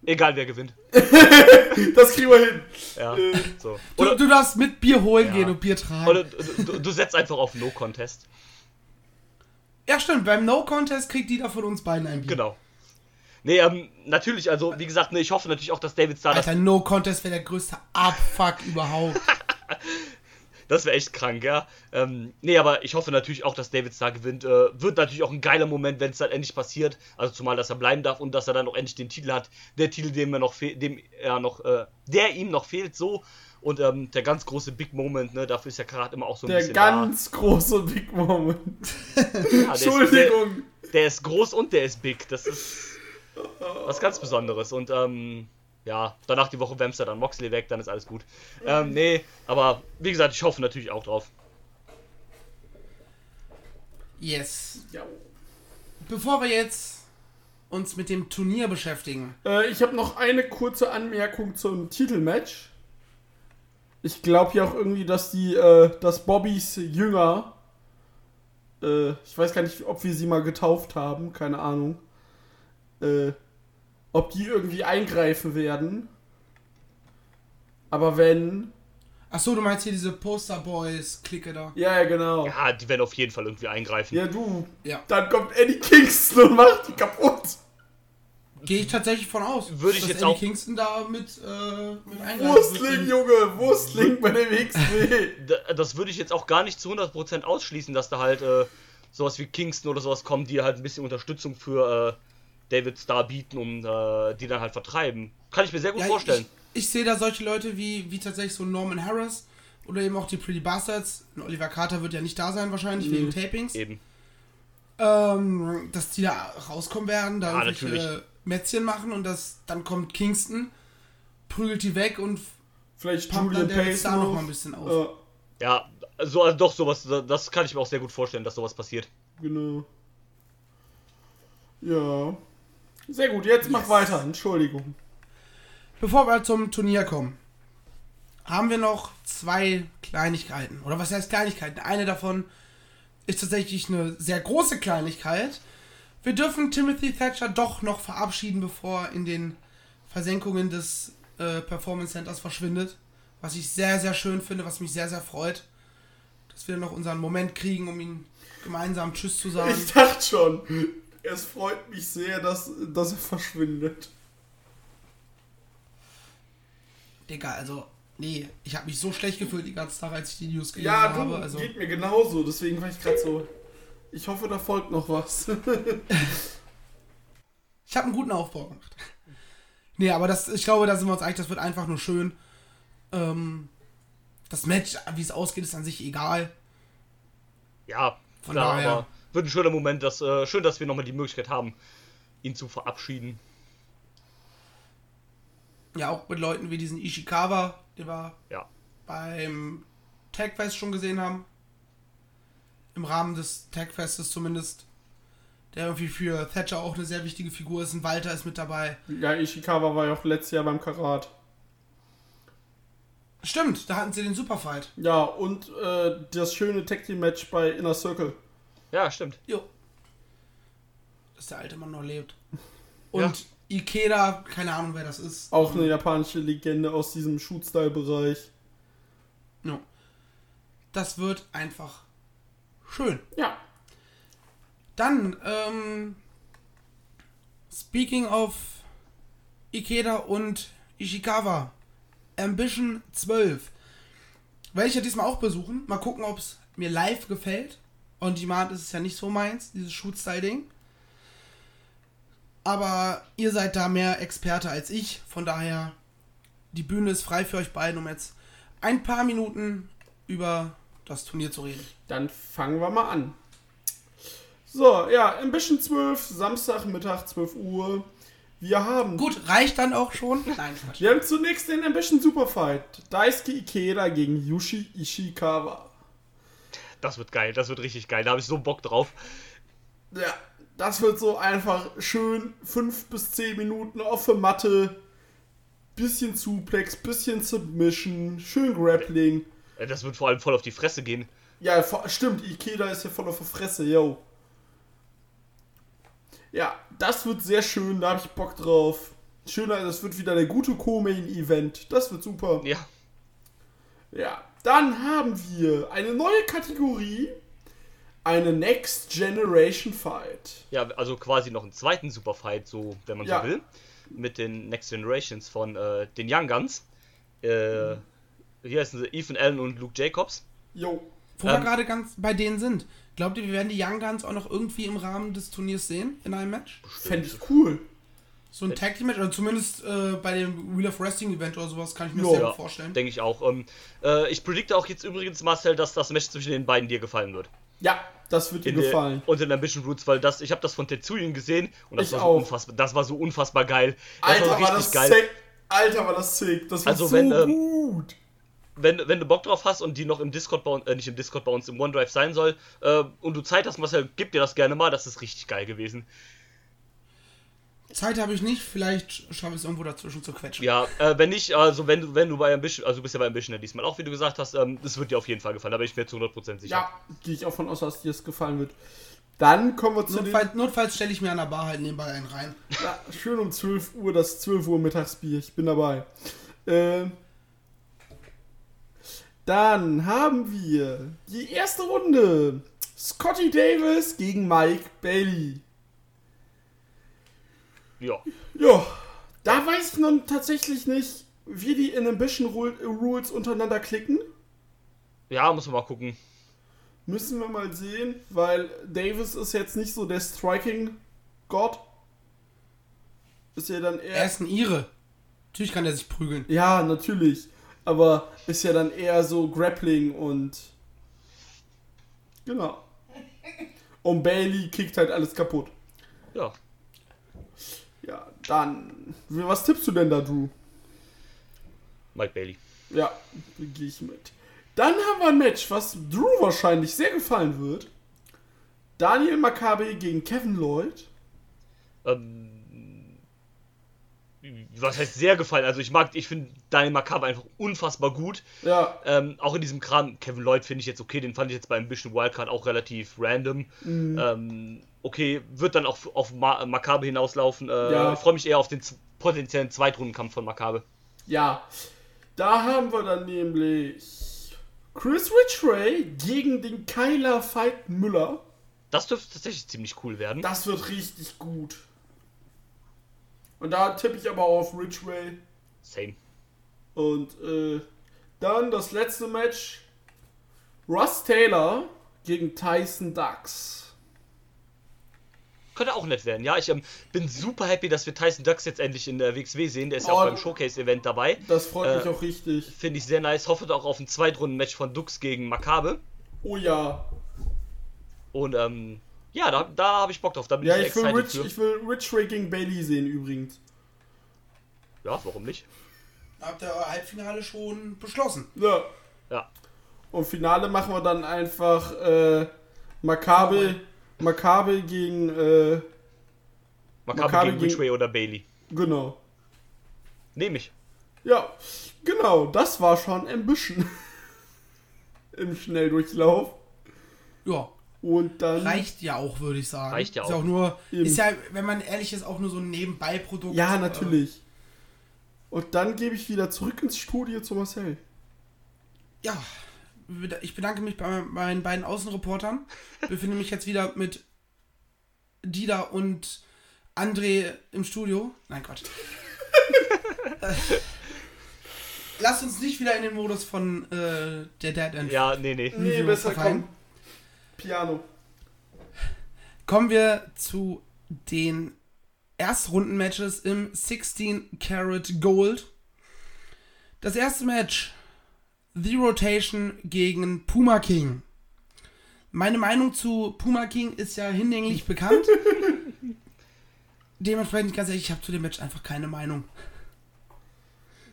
Egal wer gewinnt. das kriegen wir hin. Ja, Äh, so. Du, Oder, du darfst mit Bier holen Ja. gehen und Bier tragen. oder du, du, du setzt einfach auf No Contest. ja, stimmt. Beim No Contest kriegt jeder von uns beiden ein Bier. Genau. Nee, ähm, natürlich, also wie gesagt, ne, ich hoffe natürlich auch, dass David Starr das Alter, No Contest wäre der größte Abfuck überhaupt. Das wäre echt krank, ja. Ähm, nee, aber ich hoffe natürlich auch, dass David Starr gewinnt. Äh, wird natürlich auch ein geiler Moment, wenn es dann endlich passiert. Also zumal, dass er bleiben darf und dass er dann auch endlich den Titel hat. Der Titel, dem er noch dem er noch, äh, der ihm noch fehlt, so. Und ähm, der ganz große Big Moment, ne, dafür ist ja Karat immer auch so ein Der bisschen ganz große Big Moment. da. Ja, der ist- Entschuldigung. Der, der ist groß und der ist big. Das ist was ganz Besonderes. Und ähm, ja, danach die Woche wämst er dann Moxley weg, dann ist alles gut. Ähm, nee, aber wie gesagt, ich hoffe natürlich auch drauf. Yes. Ja. Bevor wir jetzt uns mit dem Turnier beschäftigen. Äh, ich habe noch eine kurze Anmerkung zum Titelmatch. Ich glaube ja auch irgendwie, dass die, äh, dass Bobbys Jünger, äh, ich weiß gar nicht, ob wir sie mal getauft haben, keine Ahnung, äh, ob die irgendwie eingreifen werden. Aber wenn, Achso, du meinst hier diese Poster Boys-Clique da. ja, ja, genau. Ja, die werden auf jeden Fall irgendwie eingreifen. Ja, du. Ja. Dann kommt Eddie Kingston und macht die kaputt. Gehe ich tatsächlich von aus. Würde ich jetzt Eddie auch- Kingston da mit, äh, mit eingreifen Wurstling. Junge, Wurstling bei dem XW. Da- Das würde ich jetzt auch gar nicht zu 100% ausschließen, dass da halt äh, sowas wie Kingston oder sowas kommt, die halt ein bisschen Unterstützung für äh, David Starr bieten und äh, die dann halt vertreiben. Kann ich mir sehr gut Ja, vorstellen. Ich, ich sehe da solche Leute wie, wie tatsächlich so Norman Harris oder eben auch die Pretty Bastards. Und Oliver Carter wird ja nicht da sein wahrscheinlich wegen Tapings. Eben. Ähm, dass die da rauskommen werden, da Ja, natürlich. Mätzchen machen und das, dann kommt Kingston, prügelt die weg und Vielleicht pumpt dann David Pace Starr noch noch. mal ein bisschen auf. Äh, Ja, so, also doch, sowas, das kann ich mir auch sehr gut vorstellen, dass sowas passiert. Genau. Ja. Sehr gut, jetzt mach weiter, Entschuldigung. Bevor wir zum Turnier kommen, haben wir noch zwei Kleinigkeiten. Oder was heißt Kleinigkeiten? Eine davon ist tatsächlich eine sehr große Kleinigkeit. Wir dürfen Timothy Thatcher doch noch verabschieden, bevor er in den Versenkungen des äh, Performance Centers verschwindet. Was ich sehr, sehr schön finde, was mich sehr, sehr freut. Dass wir noch unseren Moment kriegen, um ihn gemeinsam Tschüss zu sagen. Ich dachte schon, es freut mich sehr, dass, dass er verschwindet. Digga, also, nee, ich habe mich so schlecht gefühlt den ganzen Tag, als ich die News gelesen Ja, du, habe. Also, geht mir genauso, deswegen war ich gerade so. Ich hoffe, da folgt noch was. Ich habe einen guten Aufbau gemacht. Nee, aber das, ich glaube, da sind wir uns eigentlich, das wird einfach nur schön. Ähm, das Match, wie es ausgeht, ist an sich egal. Ja, Von klar, daher- aber wird ein schöner Moment, dass, äh, schön, dass wir nochmal die Möglichkeit haben, ihn zu verabschieden. Ja, auch mit Leuten wie diesen Ishikawa, den wir Ja. beim Tagfest schon gesehen haben. Im Rahmen des Tagfestes zumindest. Der irgendwie für Thatcher auch eine sehr wichtige Figur ist. Ein Walter ist mit dabei. ja, Ishikawa war ja auch letztes Jahr beim Karat. Stimmt, da hatten sie den Superfight. Ja, und äh, das schöne Tag Team Match bei Inner Circle. Ja, stimmt. Jo. Dass der alte Mann noch lebt. Und Ikeda, keine Ahnung, wer das ist. Auch eine japanische Legende aus diesem Shoot-Style-Bereich. No. Das wird einfach schön. Ja. Dann, ähm, speaking of Ikeda und Ishikawa, Ambition 12. Werde ich ja diesmal auch besuchen. Mal gucken, ob es mir live gefällt. On Demand ist es ja nicht so meins, dieses Shoot-Style-Ding. Aber ihr seid da mehr Experte als ich. Von daher, die Bühne ist frei für euch beiden, um jetzt ein paar Minuten über das Turnier zu reden. Dann fangen wir mal an. So, ja, Ambition 12, Samstagmittag, 12 Uhr. Wir haben. Gut, reicht dann auch schon? Nein, Quatsch. Wir haben zunächst den Ambition Superfight. Daisuke Ikeda gegen Yushi Ishikawa. Das wird geil, das wird richtig geil. Da habe ich so Bock drauf. Ja, das wird so einfach schön 5 bis 10 Minuten der Matte. Bisschen Suplex, bisschen Submission, schön Grappling. Das wird vor allem voll auf die Fresse gehen. Ja, stimmt, Ikeda ist ja voll auf der Fresse, yo. Ja, das wird sehr schön, da habe ich Bock drauf. Schöner, das wird wieder der gute Co-Main-Event. Das wird super. Ja, Ja, dann haben wir eine neue Kategorie. Eine Next Generation Fight. ja, also quasi noch einen zweiten Superfight, so, wenn man Ja. so will. Mit den Next Generations von äh, den Young Guns. Äh, hier heißen sie Ethan Allen und Luke Jacobs. Jo. Wo wir Ähm, gerade ganz bei denen sind. Glaubt ihr, wir werden die Young Guns auch noch irgendwie im Rahmen des Turniers sehen? In einem Match? Fände ich cool. So ein Tag Team Match, oder zumindest äh, bei dem Wheel of Wrestling Event oder sowas kann ich mir Ja. sehr Ja, gut vorstellen. denke ich auch. Ähm, äh, ich predikte auch jetzt übrigens, Marcel, dass das Match zwischen den beiden dir gefallen wird. Ja, das wird dir In gefallen. Der, und in Ambition Roots, weil das, ich habe das von Tetsuyin gesehen und das Ich war, so auch. unfassbar, das war so unfassbar geil. Das Alter, war war richtig das sick. Alter, war das sick. Das war Also so wenn, ähm, gut. wenn, wenn du Bock drauf hast und die noch im Discord bei uns, äh, nicht im Discord bei uns im OneDrive sein soll, äh, und du Zeit hast, Marcel, gib dir das gerne mal, das ist richtig geil gewesen. Zeit habe ich nicht, vielleicht schaffe ich es irgendwo dazwischen zu quetschen. Ja, äh, wenn nicht, also wenn du, wenn du bei Ambition, also du bist ja bei Ambition ja diesmal auch, wie du gesagt hast, ähm, das wird dir auf jeden Fall gefallen, da bin ich mir zu 100% sicher. Ja, gehe ich auch von aus, dass dir das gefallen wird. Dann kommen wir zu den, Notfalls, stelle ich mir an der Bar halt nebenbei einen rein. ja, schön um 12 Uhr, das 12 Uhr Mittagsbier. Ich bin dabei. Ähm, dann haben wir die erste Runde. Scotty Davis gegen Mike Bailey. Ja. Ja, da weiß ich nun tatsächlich nicht, wie die in Ambition Rule- Rules untereinander klicken. Ja, muss man mal gucken. Müssen wir mal sehen, weil Davis ist jetzt nicht so der Striking-Gott. Ist ja dann eher. Er ist ein Ire. Natürlich kann er sich prügeln. Ja, natürlich. Aber ist ja dann eher so Grappling und. Genau. Und Bailey kickt halt alles kaputt. Ja. Dann. Was tippst du denn da, Drew? Mike Bailey. Ja, gehe ich mit. Dann haben wir ein Match, was Drew wahrscheinlich sehr gefallen wird. Daniel Maccabi gegen Kevin Lloyd. Ähm, was heißt sehr gefallen? Also ich mag, ich finde Daniel Macabre einfach unfassbar gut. Ja, Ähm, auch in diesem Kram, Kevin Lloyd finde ich jetzt okay, den fand ich jetzt beim Ambition Wildcard auch relativ random. Mhm. Ähm, okay, wird dann auch auf Ma Macabre hinauslaufen. Äh, Ja. Ich freue mich eher auf den potenziellen Zweitrundenkampf von Macabre. ja. Da haben wir dann nämlich Chris Ridgway gegen den Kyler Fight Müller. Das dürfte tatsächlich ziemlich cool werden. Das wird richtig gut. Und da tippe ich aber auf Ridgway. Same. Und äh, dann das letzte Match. Russ Taylor gegen Tyson Ducks. Könnte auch nett werden. Ja, ich ähm, bin super happy, dass wir Tyson Ducks jetzt endlich in der WXW sehen. Der ist ja Oh, auch beim Showcase-Event dabei. Das freut Äh, mich auch richtig. Finde ich sehr nice. Hoffe auch auf ein Zweitrunden-Match von Dux gegen Macabre. Oh ja. Und ähm, ja, da, da habe ich Bock drauf. Da bin Ja, ich, ich will, excited Rich, für. ich will Ridgway gegen Bailey sehen übrigens. Ja, warum nicht? Habt ihr euer Halbfinale schon beschlossen? Ja. Ja. Und Finale machen wir dann einfach äh, Maccabi, Maccabi gegen, äh, Macabre Macabre gegen Ridgway oder Bailey. genau. Nehme ich. Ja, genau, das war schon Ambition. Im Schnelldurchlauf. Ja, Und dann. reicht ja auch, würde ich sagen. Reicht ja ist auch. auch nur, Eben. ist ja, wenn man ehrlich ist, auch nur so ein Nebenbeiprodukt. Ja, Äh, natürlich. Und dann gebe ich wieder zurück ins Studio zu Marcel. ja, ich bedanke mich bei meinen beiden Außenreportern. Befinde mich jetzt wieder mit Dida und André im Studio. Nein, Quatsch. Äh, Lass uns nicht wieder in den Modus von äh, der Dead End. Ja, nee, nee. Nee, besser komm. Piano. Kommen wir zu den Erstrunden-Matches im 16 Karat Gold. Das erste Match: The Rotation gegen Puma King. Meine Meinung zu Puma King ist ja hinlänglich bekannt. Dementsprechend ganz ehrlich, ich habe zu dem Match einfach keine Meinung.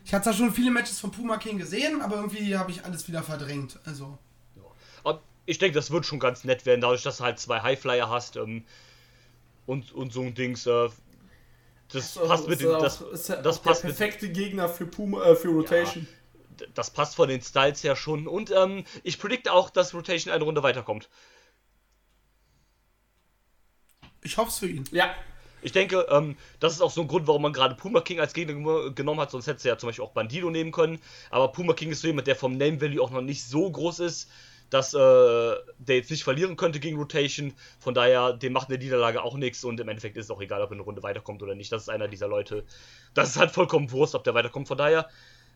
Ich hatte zwar schon viele Matches von Puma King gesehen, aber irgendwie habe ich alles wieder verdrängt. Also, ich denke, das wird schon ganz nett werden, dadurch, dass du halt zwei Highflyer hast ähm, und, und so ein Dings. Äh, das passt mit auch- das, ist ja das auch passt der mit, perfekte Gegner für Puma, äh, für Rotation. Das passt von den Styles her schon. Und ähm, ich predikte auch, dass Rotation eine Runde weiterkommt. ich hoffe es für ihn. Ja. Ich denke, ähm, das ist auch so ein Grund, warum man gerade Puma King als Gegner genommen hat, sonst hätte er ja zum Beispiel auch Bandido nehmen können. Aber Puma King ist so jemand, der vom Name Value auch noch nicht so groß ist, dass äh, der jetzt nicht verlieren könnte gegen Rotation. Von daher, dem macht eine Niederlage auch nichts und im Endeffekt ist es auch egal, ob er eine Runde weiterkommt oder nicht. Das ist einer dieser Leute. Das ist halt vollkommen Wurst, ob der weiterkommt. Von daher,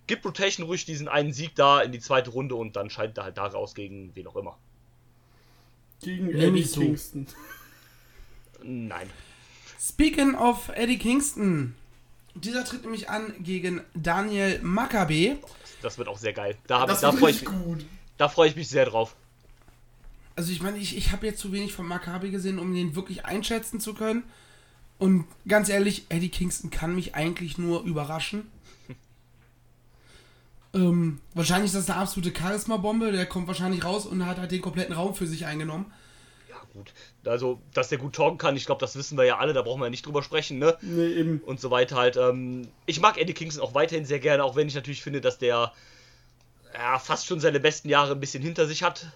gibt Rotation ruhig diesen einen Sieg da in die zweite Runde und dann scheidet er halt da raus gegen wen auch immer. Gegen Eddie so. Kingston. Nein. Speaking of Eddie Kingston. Dieser tritt nämlich an gegen Daniel Makabe. Das wird auch sehr geil. Da, hab ich, Das da wird freue ich, gut. da freu ich mich sehr drauf. Also ich meine, ich, ich habe jetzt zu wenig von Makabe gesehen, um den wirklich einschätzen zu können. Und ganz ehrlich, Eddie Kingston kann mich eigentlich nur überraschen. Ähm, wahrscheinlich ist das eine absolute Charisma-Bombe. Der kommt wahrscheinlich raus und hat halt den kompletten Raum für sich eingenommen. Ja, gut. Also, dass der gut talken kann, ich glaube, das wissen wir ja alle, da brauchen wir ja nicht drüber sprechen, ne? Nee, eben. Und so weiter halt. Ähm, ich mag Eddie Kingston auch weiterhin sehr gerne, auch wenn ich natürlich finde, dass der ja, fast schon seine besten Jahre ein bisschen hinter sich hat.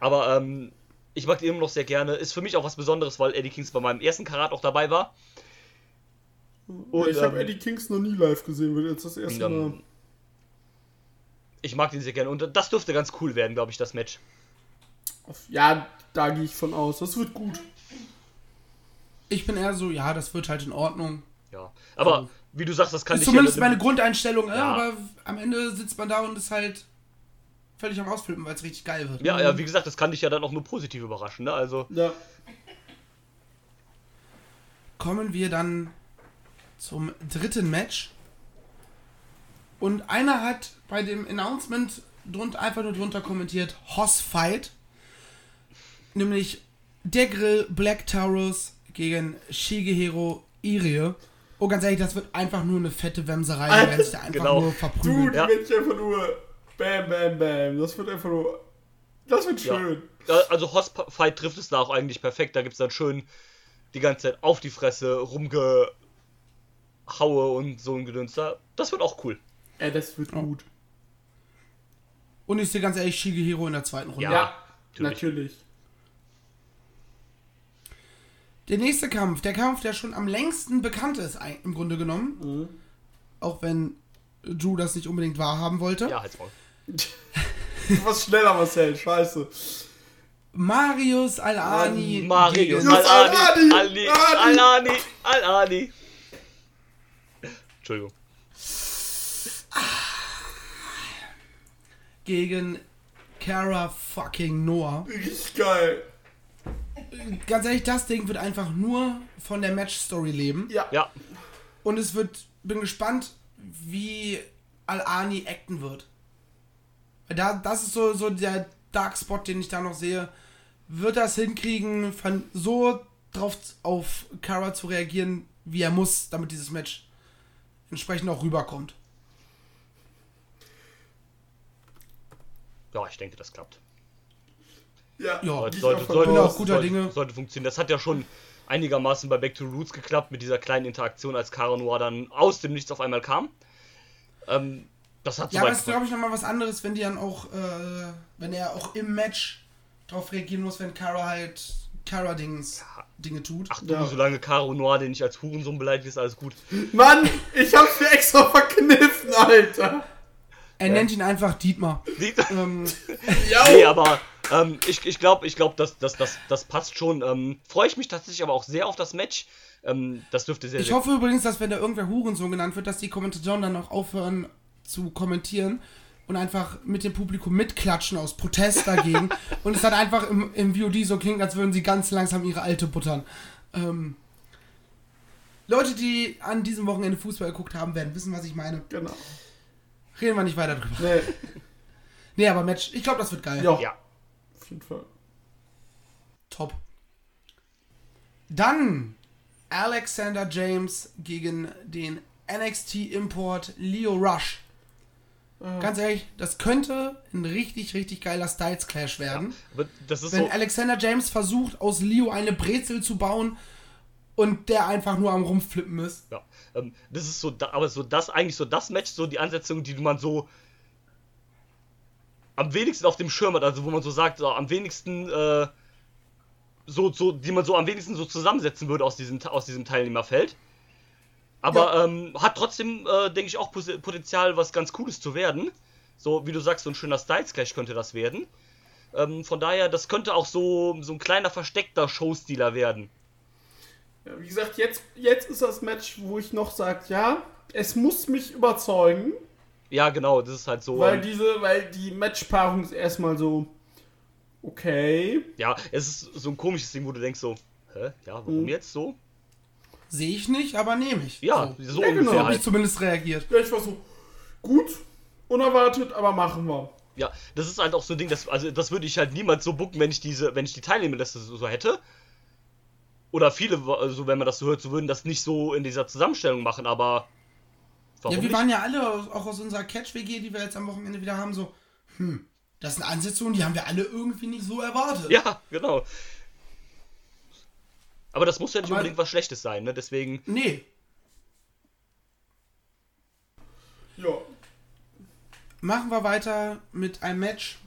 Aber ähm, ich mag ihn immer noch sehr gerne. Ist für mich auch was Besonderes, weil Eddie Kingston bei meinem ersten Karat auch dabei war. Und, ich habe ähm, Eddie Kingston noch nie live gesehen, wird jetzt das erste Mal. Ich mag den sehr gerne und das dürfte ganz cool werden, glaube ich, das Match. Ja, da gehe ich von aus. Das wird gut. Ich bin eher so, ja, das wird halt in Ordnung. Ja. Aber wie du sagst, das kann Ist zumindest ja meine Grundeinstellung, ja. Ja. aber am Ende sitzt man da und ist halt völlig am Ausflippen, weil es richtig geil wird. Ja, ja, wie gesagt, das kann dich ja dann auch nur positiv überraschen, ne? Also, Ja. kommen wir dann zum dritten Match. Und einer hat bei dem Announcement drunter, einfach nur drunter kommentiert, Hoss Fight. Nämlich der Grill Black Taurus gegen Shigehiro Irie. Oh, ganz ehrlich, das wird einfach nur eine fette Wemserei. Die werden sich da einfach Genau. nur Du, verprügeln. die Ja. ich einfach nur bam, bam, bam. Das wird einfach nur. Das wird schön. Ja, also Hossfight trifft es da auch eigentlich perfekt. Da gibt es dann schön die ganze Zeit auf die Fresse rumgehaue und so ein Gedöns da. Das wird auch cool. Ey, das wird gut. Und ich sehe ganz ehrlich Shigehiro in der zweiten Runde. Ja, Ja, natürlich. natürlich. Der nächste Kampf, der Kampf, der schon am längsten bekannt ist, im Grunde genommen. Mhm. Auch wenn Drew das nicht unbedingt wahrhaben wollte. Ja, halt's Maul. Du warst schneller, Marcel. Scheiße. Marius Al-Ani. Gegen- Al-Ani, Al-Ani. Al-Ani, Al-Ani. Entschuldigung. Gegen Kara fucking Noah. Richtig geil. Ganz ehrlich, das Ding wird einfach nur von der Match-Story leben. Ja. Ja, Und es wird, bin gespannt, wie Al-Ani acten wird. Weil Da, das ist so, so der Dark Spot, den ich da noch sehe. Wird das hinkriegen, von so drauf auf Kara zu reagieren, wie er muss, damit dieses Match entsprechend auch rüberkommt. Ja, ich denke, das klappt. Ja, Ja, Sollte, sollte, sollte, auch guter sollte, Dinge. sollte funktionieren. Das hat ja schon einigermaßen bei Back to Roots geklappt mit dieser kleinen Interaktion, als Cara Noir dann aus dem Nichts auf einmal kam. Ähm, das hat Ja, aber es ist, glaube ich, nochmal was anderes, wenn die dann auch, äh, wenn er auch im Match drauf reagieren muss, wenn Kara halt Kara-Dings Dinge tut. Ach du, Ja. solange Caro Noir den nicht als Hurensohn beleidigt, ist alles gut. Mann, ich hab's mir extra verkniffen, Alter. Er nennt ihn einfach Dietmar. Die- ähm, Ja, nee, aber ähm, ich, ich glaube, ich glaub, das, das, das, das passt schon. Ähm, Freue ich mich tatsächlich aber auch sehr auf das Match. Ähm, das dürfte sehr, ich sehr hoffe übrigens, dass wenn da irgendwer Hurensohn genannt wird, dass die Kommentatoren dann auch aufhören zu kommentieren und einfach mit dem Publikum mitklatschen aus Protest dagegen und es dann einfach im, im VOD so klingt, als würden sie ganz langsam ihre alte buttern. Ähm, Leute, die an diesem Wochenende Fußball geguckt haben, werden wissen, was ich meine. Genau. Reden wir nicht weiter drüber. Nee, Nee, aber Match, ich glaube, das wird geil. ja, Ja, auf jeden Fall. Top. Dann Alexander James gegen den NXT-Import Leo Rush. Ganz ehrlich, das könnte ein richtig, richtig geiler Styles Clash werden. aber das ist Wenn so. Alexander James versucht, aus Leo eine Brezel zu bauen und der einfach nur am Rumflippen ist. Ja, ähm, das ist so, aber so das, eigentlich so das Match, so die Ansetzung, die man so am wenigsten auf dem Schirm hat, also wo man so sagt, so, am wenigsten, äh, so, so, die man so am wenigsten so zusammensetzen würde aus diesem, aus diesem Teilnehmerfeld. Aber ähm, hat trotzdem, äh, denke ich, auch Potenzial, was ganz Cooles zu werden. So, wie du sagst, so ein schöner Styles Clash könnte das werden. Ähm, von daher, das könnte auch so, so ein kleiner versteckter Showstealer werden. Ja, wie gesagt, jetzt, jetzt ist das Match, wo ich noch sage, ja, es muss mich überzeugen, Ja, genau, das ist halt so. weil diese, weil die Matchpaarung ist erstmal so, okay. Ja, es ist so ein komisches Ding, wo du denkst so, hä, ja, warum Mhm. jetzt so? Sehe ich nicht, aber nehme ich. Ja, so. so Ja, ungefähr genau. Habe ich halt. zumindest reagiert. Ja, ich war so, gut, unerwartet, aber machen wir. Ja, das ist halt auch so ein Ding, das, also das würde ich halt niemals so bucken, wenn ich diese, wenn ich die Teilnehmerliste so hätte. Oder viele, also wenn man das so hört, so würden das nicht so in dieser Zusammenstellung machen, aber warum ja, wir nicht? waren ja alle auch aus unserer Catch-WG, die wir jetzt am Wochenende wieder haben, so, hm, das sind Ansetzungen, die haben wir alle irgendwie nicht so erwartet. Ja, genau. Aber das muss ja nicht Aber- unbedingt was Schlechtes sein, ne? Deswegen, Nee, Ja. machen wir weiter mit einem Match,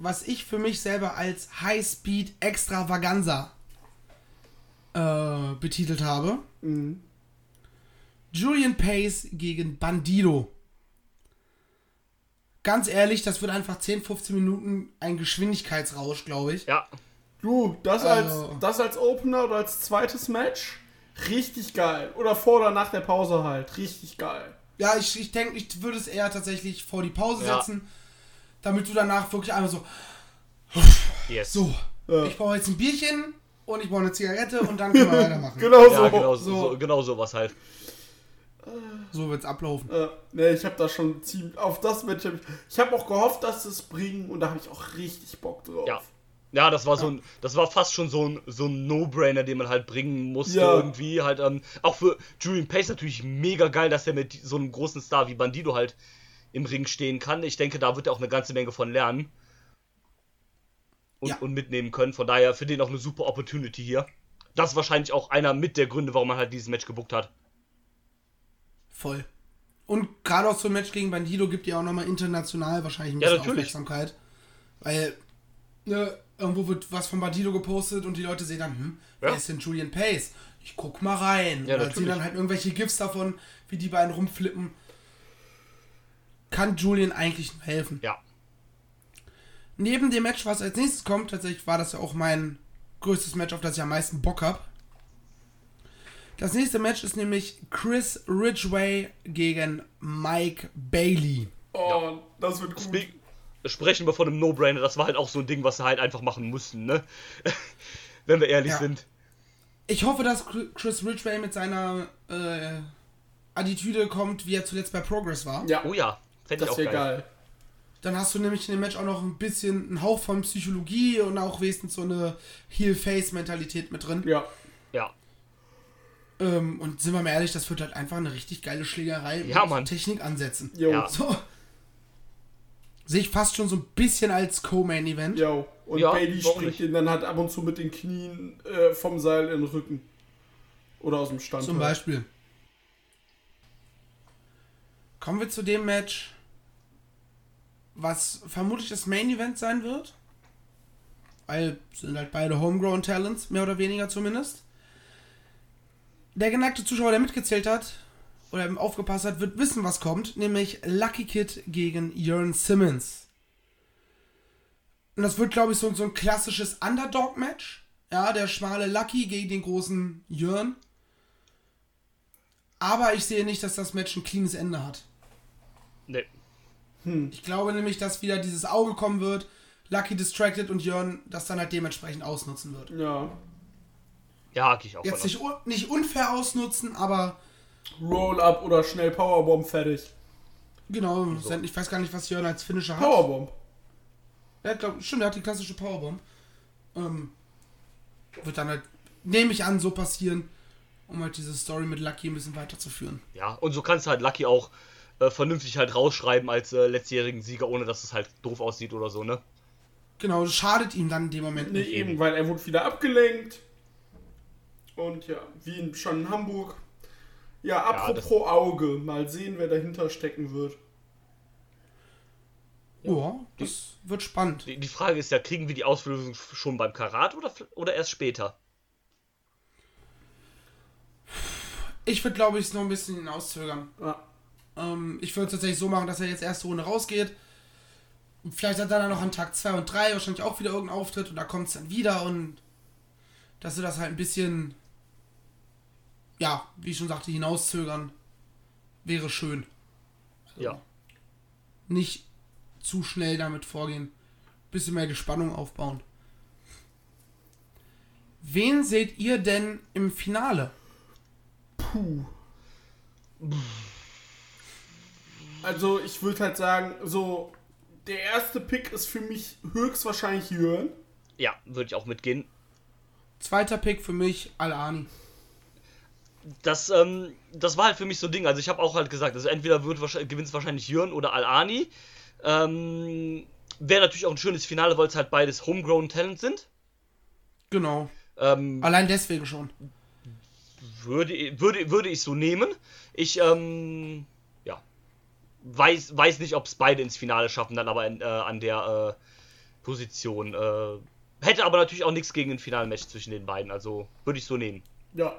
was ich für mich selber als High-Speed Extravaganza äh, betitelt habe. Mhm. Julian Pace gegen Bandido. Ganz ehrlich, das wird einfach 10, 15 Minuten ein Geschwindigkeitsrausch, glaube ich. ja, Du, das Also- als, das als Opener oder als zweites Match, richtig geil. Oder vor oder nach der Pause halt, richtig geil. Ja, ich, ich denke, ich würde es eher tatsächlich vor die Pause Ja. setzen, damit du danach wirklich einmal so, yes. so, Ja. ich brauche jetzt ein Bierchen und ich brauche eine Zigarette und dann können wir weitermachen. Genau Ja, so. genau, so. so. genau sowas halt. So wird es ablaufen. Äh, ne, ich habe da schon ziemlich auf das Match. Hab ich ich habe auch gehofft, dass sie es bringen und da habe ich auch richtig Bock drauf. Ja. Ja, das war so ein, das war fast schon so ein, so ein No-Brainer, den man halt bringen musste Ja. irgendwie. Halt, ähm, auch für Julian Pace natürlich mega geil, dass er mit so einem großen Star wie Bandido halt im Ring stehen kann. Ich denke, da wird er auch eine ganze Menge von lernen. Und, Ja. und mitnehmen können. Von daher für den auch eine super Opportunity hier. Das ist wahrscheinlich auch einer mit der Gründe, warum man halt dieses Match gebuckt hat. Voll. Und gerade auch so ein Match gegen Bandido gibt ja auch nochmal international wahrscheinlich ein Ja, bisschen natürlich. Aufmerksamkeit. Weil, ne, irgendwo wird was von Bandido gepostet und die Leute sehen dann, hm, wer Ja. ist denn Julian Pace? Ich guck mal rein. Ja, Oder sehen dann halt irgendwelche GIFs davon, wie die beiden rumflippen. Kann Julian eigentlich nur helfen. Ja. Neben dem Match, was als nächstes kommt, tatsächlich war das ja auch mein größtes Match, auf das ich am meisten Bock habe. Das nächste Match ist nämlich Chris Ridgway gegen Mike Bailey. Oh, das wird gut. Sprechen wir von einem No-Brainer, das war halt auch so ein Ding, was sie halt einfach machen mussten, ne? Wenn wir ehrlich Ja. sind. Ich hoffe, dass Chris Ridgway mit seiner äh, Attitüde kommt, wie er zuletzt bei Progress war. Ja, Oh ja, fände ich das auch wäre geil. geil. Dann hast du nämlich in dem Match auch noch ein bisschen einen Hauch von Psychologie und auch wenigstens so eine Heel-Face-Mentalität mit drin. Ja. Ja. Ähm, und sind wir mal ehrlich, das wird halt einfach eine richtig geile Schlägerei Ja, mit Mann. Technik ansetzen. Jo. Ja. So. Sehe ich fast schon so ein bisschen als Co-Main-Event. Jo. Und Ja, Bailey springt nicht? ihn dann halt ab und zu mit den Knien äh, vom Seil in den Rücken. Oder aus dem Stand. Zum halt. Beispiel. Kommen wir zu dem Match, was vermutlich das Main Event sein wird. Weil sind halt beide Homegrown Talents, mehr oder weniger zumindest. Der geneigte Zuschauer, der mitgezählt hat oder eben aufgepasst hat, wird wissen, was kommt, nämlich Lucky Kid gegen Jörn Simmons. Und das wird, glaube ich, so, so ein klassisches Underdog-Match. Ja, der schmale Lucky gegen den großen Jörn. Aber ich sehe nicht, dass das Match ein cleanes Ende hat. Nee. Ich glaube nämlich, dass wieder dieses Auge kommen wird, Lucky distracted und Jörn das dann halt dementsprechend ausnutzen wird. Ja. Ja, gehe ich auch Jetzt nicht, un nicht unfair ausnutzen, aber Roll-up oder schnell Powerbomb fertig. genau, ich weiß gar nicht, was Jörn als Finisher hat. Powerbomb. Ja, glaub, stimmt, er hat die klassische Powerbomb. Ähm, wird dann halt, nehme ich an, so passieren, um halt diese Story mit Lucky ein bisschen weiterzuführen. Ja, und so kannst du halt Lucky auch äh, vernünftig halt rausschreiben als äh, letztjährigen Sieger, ohne dass es halt doof aussieht oder so, ne? Genau, das schadet ihm dann in dem Moment Nee, nicht. eben, weil er wurde wieder abgelenkt. Und ja, wie in, schon in Hamburg. Ja, apropos Auge. Mal sehen, wer dahinter stecken wird. Ja, das wird spannend. Die, die Frage ist ja, kriegen wir die Auslösung schon beim Karat oder, oder erst später? Ich würde, glaube ich, es noch ein bisschen hinauszögern. Ja. Ähm, ich würde es tatsächlich so machen, dass er jetzt erste Runde rausgeht. Und vielleicht hat er dann noch an Tag 2 und 3 wahrscheinlich auch wieder irgendeinen Auftritt und da kommt es dann wieder und dass sie das halt ein bisschen, ja, wie ich schon sagte, hinauszögern wäre schön. Ja. Nicht zu schnell damit vorgehen. Bisschen mehr die Spannung aufbauen. Wen seht ihr denn im Finale? Puh. Also ich würde halt sagen, so der erste Pick ist für mich höchstwahrscheinlich Jörn. Ja, würde ich auch mitgehen. Zweiter Pick für mich, Al-Ani. Das, ähm, das war halt für mich so ein Ding. Also ich habe auch halt gesagt, also entweder wird gewinnt es wahrscheinlich Jörn oder Al-Ani. Ähm, Wäre natürlich auch ein schönes Finale, weil es halt beides Homegrown Talent sind. Genau. Ähm, Allein deswegen schon. würde, würde, würde ich so nehmen. Ich, ähm, weiß, weiß nicht, ob es beide ins Finale schaffen, dann aber in, äh, an der äh, Position. Äh, hätte aber natürlich auch nichts gegen ein Finalmatch zwischen den beiden, also würde ich so nehmen. Ja.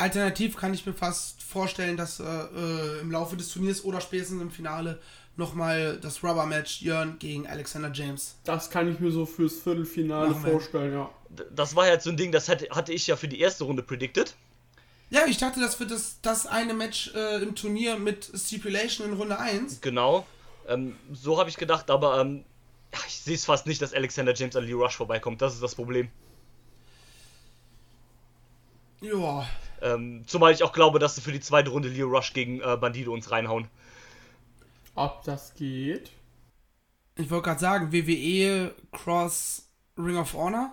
Alternativ kann ich mir fast vorstellen, dass äh, äh, im Laufe des Turniers oder spätestens im Finale nochmal das Rubber-Match Jörn gegen Alexander James. Das kann ich mir so fürs Viertelfinale Machen wir. vorstellen, ja. D- Das war halt so ein Ding, das hatte, hatte ich ja für die erste Runde predicted. Ja, ich dachte, das wird das, das eine Match äh, im Turnier mit Stipulation in Runde 1. Genau. Ähm, so habe ich gedacht, aber ähm, ich sehe es fast nicht, dass Alexander James an Lee Rush vorbeikommt. Das ist das Problem. Ja. Ähm, zumal ich auch glaube, dass sie für die zweite Runde Leo Rush gegen äh, Bandido uns reinhauen. Ob das geht? Ich wollte gerade sagen, WWE Cross Ring of Honor.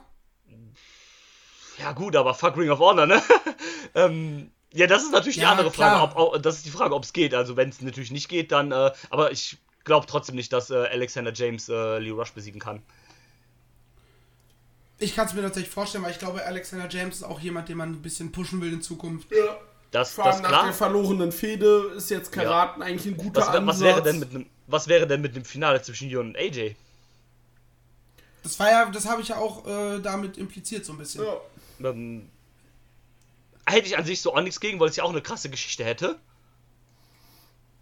Ja gut, aber fuck Ring of Honor, ne? ähm, ja, das ist natürlich die Ja, andere klar. Frage. Ob, ob, das ist die Frage, ob es geht. Also wenn es natürlich nicht geht, dann. Äh, aber ich glaube trotzdem nicht, dass äh, Alexander James äh, Leo Rush besiegen kann. Ich kann es mir tatsächlich vorstellen, weil ich glaube, Alexander James ist auch jemand, den man ein bisschen pushen will in Zukunft. Ja. Das, Vor das allem ist nach klar. der verlorenen Fehde ist jetzt Karaten eigentlich ein guter Was, Ansatz. was wäre denn mit einem was wäre denn mit dem Finale zwischen Jon und AJ? Das war ja, das habe ich ja auch äh, damit impliziert so ein bisschen. Ja. Ähm, hätte ich an sich so auch nichts gegen, weil es ja auch eine krasse Geschichte hätte.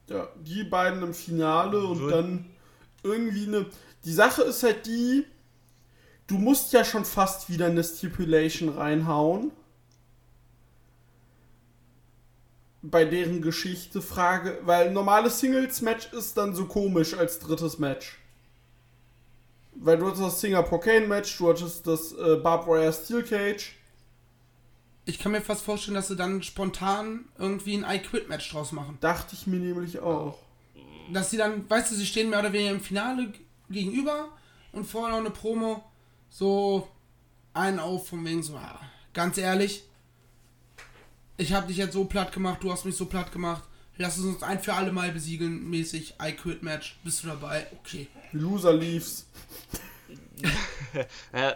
Ja, die beiden im Finale und Würd- dann irgendwie eine. Die Sache ist halt die, du musst ja schon fast wieder eine Stipulation reinhauen. Bei deren Geschichte Frage, weil ein normales Singles-Match ist dann so komisch als drittes Match. Weil du hattest das Singapore Cane Match, du hattest das äh, Barbed Wire Steel Cage. Ich kann mir fast vorstellen, dass sie dann spontan irgendwie ein I-Quit-Match draus machen. Dachte ich mir nämlich auch. Dass sie dann, weißt du, sie stehen mehr oder weniger im Finale gegenüber und vorher noch eine Promo, so einen auf von wegen so, ah, ganz ehrlich, ich habe dich jetzt so platt gemacht, du hast mich so platt gemacht, lass es uns ein für alle Mal besiegeln, mäßig, I-Quit-Match, bist du dabei? Okay. Loser Leaves. Äh,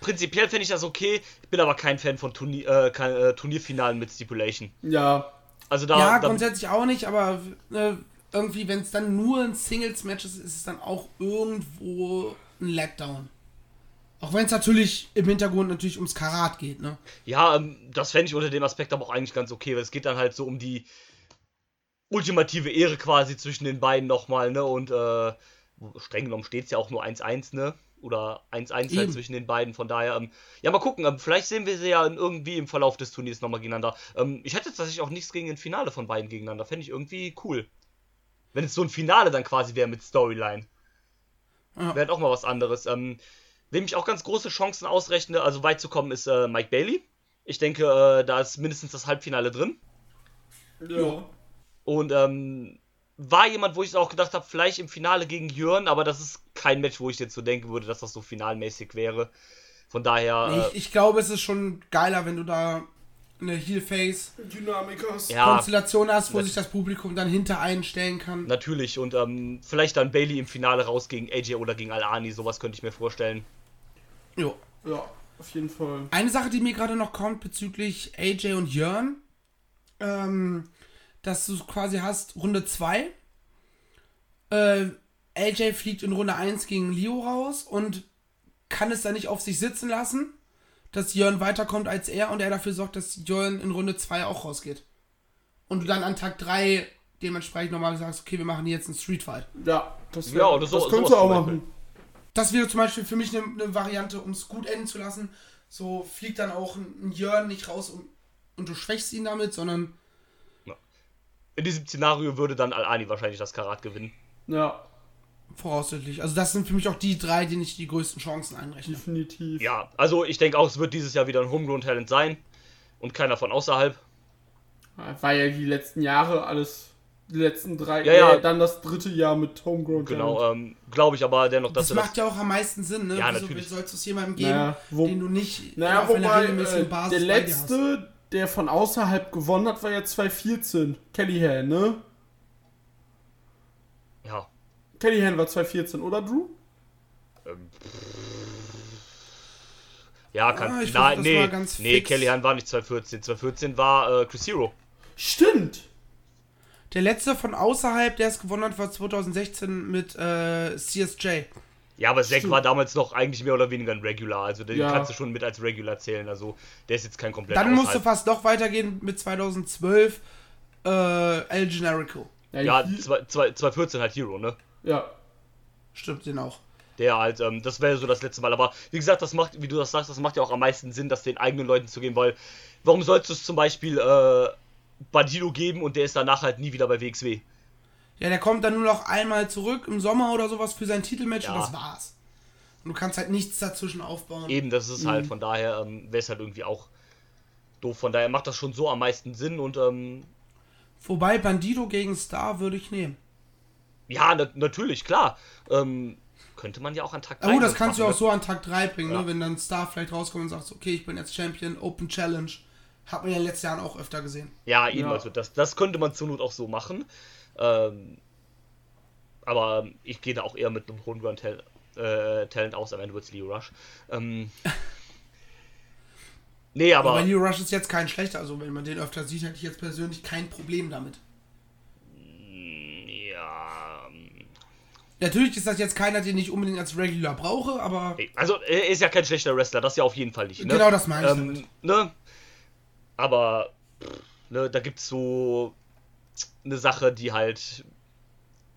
prinzipiell fände ich das okay, ich bin aber kein Fan von Turnier, äh, kein, äh, Turnierfinalen mit Stipulation. Ja, Also da, ja, da grundsätzlich auch nicht, aber äh, irgendwie, wenn es dann nur ein Singles-Match ist, ist es dann auch irgendwo ein Letdown. Auch wenn es natürlich im Hintergrund natürlich ums Karat geht, ne? ja, ähm, das fände ich unter dem Aspekt aber auch eigentlich ganz okay, weil es geht dann halt so um die ultimative Ehre quasi zwischen den beiden nochmal, ne? Und äh, streng genommen steht es ja auch nur 1-1, ne? Oder 1-1 halt zwischen den beiden, von daher, ähm, ja, mal gucken, ähm, vielleicht sehen wir sie ja in- irgendwie im Verlauf des Turniers nochmal gegeneinander. Ähm, ich hätte tatsächlich auch nichts gegen ein Finale von beiden gegeneinander, fände ich irgendwie cool. Wenn es so ein Finale dann quasi wäre mit Storyline. Ja. Wäre halt auch mal was anderes. Ähm, wem ich auch ganz große Chancen ausrechne, also weit zu kommen, ist äh, Mike Bailey. Ich denke, äh, da ist mindestens das Halbfinale drin. ja. Und ähm, war jemand, wo ich auch gedacht habe, vielleicht im Finale gegen Jörn, aber das ist kein Match, wo ich jetzt so denken würde, dass das so finalmäßig wäre. Von daher, Nee, äh, ich, ich glaube, es ist schon geiler, wenn du da eine Heel-Face-Konstellation Dynamikers. ja, hast, wo sich das Publikum dann hinter einstellen kann. natürlich. Und ähm, vielleicht dann Bailey im Finale raus gegen AJ oder gegen Al-Ani, sowas könnte ich mir vorstellen. Jo. Ja, auf jeden Fall. Eine Sache, die mir gerade noch kommt bezüglich AJ und Jörn, ähm, dass du quasi hast, Runde 2. Äh, AJ fliegt in Runde 1 gegen Leo raus und kann es dann nicht auf sich sitzen lassen, dass Jörn weiterkommt als er und er dafür sorgt, dass Jörn in Runde 2 auch rausgeht. Und du dann an Tag 3 dementsprechend nochmal sagst, okay, wir machen jetzt einen Street Fight. Ja, das, Ja, oder so- das könntest sowas du auch machen. Das wäre zum Beispiel für mich eine, eine Variante, um es gut enden zu lassen. So fliegt dann auch ein, ein Jörn nicht raus und, und du schwächst ihn damit, sondern In diesem Szenario würde dann Al-Ani wahrscheinlich das Karat gewinnen. Ja, voraussichtlich. Also das sind für mich auch die drei, denen ich die größten Chancen einrechne. definitiv. Ja, also ich denke auch, es wird dieses Jahr wieder ein Homegrown Talent sein und keiner von außerhalb. War ja die letzten Jahre alles, die letzten drei, Ja, ja. äh, dann das dritte Jahr mit Homegrown Genau, Talent. ähm, glaube ich aber dennoch, dass Das macht ja auch am meisten Sinn, ne? Ja, Wieso natürlich. sollst du es jemandem geben, Naja, wo- den du nicht Naja, auf einer wobei, regelmäßigen äh, Basis der bei dir hast? letzte, der von außerhalb gewonnen hat, war ja 2014. Kellyhan, ne? Ja. Kellyhan war 2014, oder Drew? Ja, kann. Ah, ich nein, versuch das nee, mal ganz nee, fix. Kellyanne war nicht 2014. 2014 war äh, Chris Hero. Stimmt! Der letzte von außerhalb, der es gewonnen hat, war 2016 mit äh, CSJ. Ja, aber Zack war damals noch eigentlich mehr oder weniger ein Regular. Also den Ja. kannst du schon mit als Regular zählen. Also der ist jetzt kein komplett Dann musst du fast noch weitergehen mit 2012 äh, El Generico. Ja, hier- zwei- zwei- 2014 halt Hero, ne? ja. Stimmt, den auch. Der halt, ähm, das wäre so das letzte Mal. Aber wie gesagt, das macht, wie du das sagst, das macht ja auch am meisten Sinn, das den eigenen Leuten zu geben, weil warum sollst du es zum Beispiel äh, Bandido geben und der ist danach halt nie wieder bei WXW? Ja, der kommt dann nur noch einmal zurück im Sommer oder sowas für sein Titelmatch und Ja. das war's. Und du kannst halt nichts dazwischen aufbauen. Eben, das ist Mhm. halt, von daher ähm, wäre es halt irgendwie auch doof. Von daher macht das schon so am meisten Sinn und ähm, Wobei Bandido gegen Star würde ich nehmen. ja, na, natürlich, klar. Ähm, könnte man ja auch an Tag Oh, 3 das kannst du auch so an Tag 3 bringen, Ja. ne? wenn dann Star vielleicht rauskommt und sagt, okay, ich bin jetzt Champion, Open Challenge. Hat man ja in den letzten Jahren auch öfter gesehen. Ja, eben, Ja. also das, das könnte man zur Not auch so machen. Ähm, aber ich gehe da auch eher mit einem Homegrown Tal äh, Talent aus, am Ende wird es Leo Rush. Ähm, nee, Aber, aber Leo Rush ist jetzt kein schlechter, also wenn man den öfter sieht, hätte ich jetzt persönlich kein Problem damit. ja, ähm, Natürlich ist das jetzt keiner, den ich unbedingt als Regular brauche, aber also er ist ja kein schlechter Wrestler, das ja auf jeden Fall nicht. Ne? Genau das meine ich. Ähm, ne? Aber pff, ne, da gibt's so eine Sache, die halt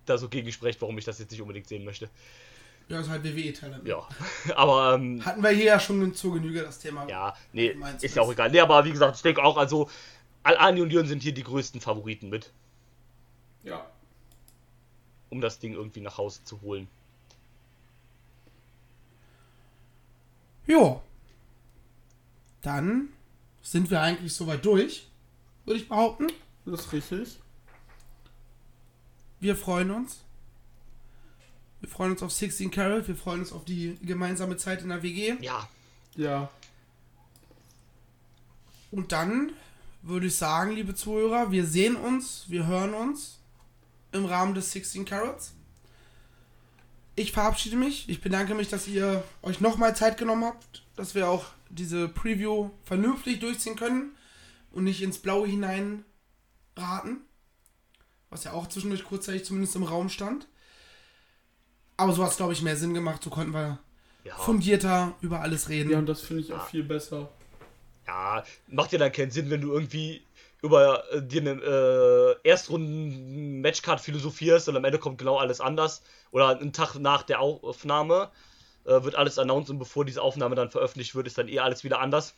da so gegen spricht, warum ich das jetzt nicht unbedingt sehen möchte. ja, ist halt WWE-Talent. Ja, aber ähm, Hatten wir hier ja schon zur Genüge das Thema. Ja, nee, ist du ja auch egal. Nee, aber wie gesagt, ich denke auch, also Al-Ani und Jürgen sind hier die größten Favoriten mit, Ja. um das Ding irgendwie nach Hause zu holen. Jo. Dann sind wir eigentlich soweit durch, würde ich behaupten. Das ist richtig. Wir freuen uns. Wir freuen uns auf 16 Carol, wir freuen uns auf die gemeinsame Zeit in der WG. Ja, Ja. Und dann würde ich sagen, liebe Zuhörer, wir sehen uns, wir hören uns im Rahmen des 16 Carrots. Ich verabschiede mich. Ich bedanke mich, dass ihr euch nochmal Zeit genommen habt, dass wir auch diese Preview vernünftig durchziehen können und nicht ins Blaue hinein raten. Was ja auch zwischendurch kurzzeitig zumindest im Raum stand. Aber so hat es, glaube ich, mehr Sinn gemacht. So konnten wir ja, fundierter über alles reden. Ja, und das finde ich auch viel besser. ja, macht ja dann keinen Sinn, wenn du irgendwie über äh, dir eine äh, Erstrunden-Matchcard philosophierst und am Ende kommt genau alles anders. Oder einen Tag nach der Aufnahme äh, wird alles announced und bevor diese Aufnahme dann veröffentlicht wird, ist dann eh alles wieder anders.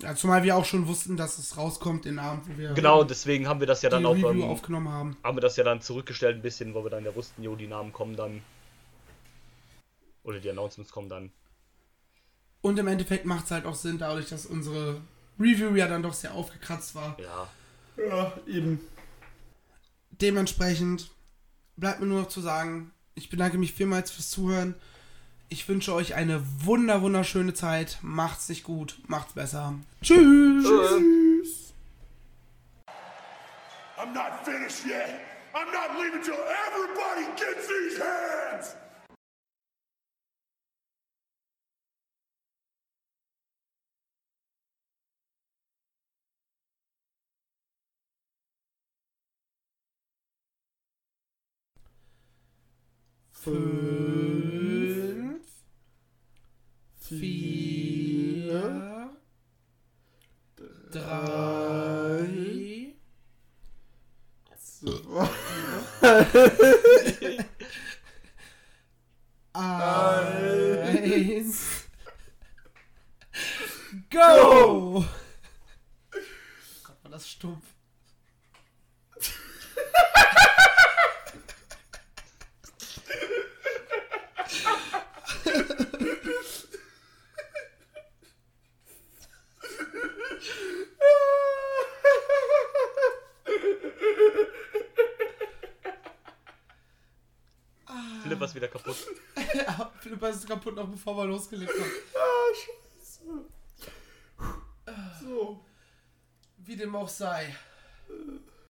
Ja, zumal wir auch schon wussten, dass es rauskommt den Abend, wo wir Genau, deswegen haben wir das ja dann auch Review ähm, aufgenommen haben. haben wir das ja dann zurückgestellt ein bisschen, weil wir dann ja wussten, jo, die Namen kommen dann. Oder die Announcements kommen dann. Und im Endeffekt macht es halt auch Sinn, dadurch, dass unsere Review ja dann doch sehr aufgekratzt war. Ja. Ja, eben. Dementsprechend bleibt mir nur noch zu sagen, ich bedanke mich vielmals fürs Zuhören. Ich wünsche euch eine wunder wunderschöne Zeit. Macht's nicht gut, macht's besser. Tschüss. Tschüss. I'm not finished yet. I'm not leaving till everybody gets these hands. Fünf, vier, drei, eins, go! Gott, war das stumpf. Flipper ist wieder kaputt. Ja, Flipper ist kaputt, noch bevor wir losgelegt haben. So. Wie dem auch sei.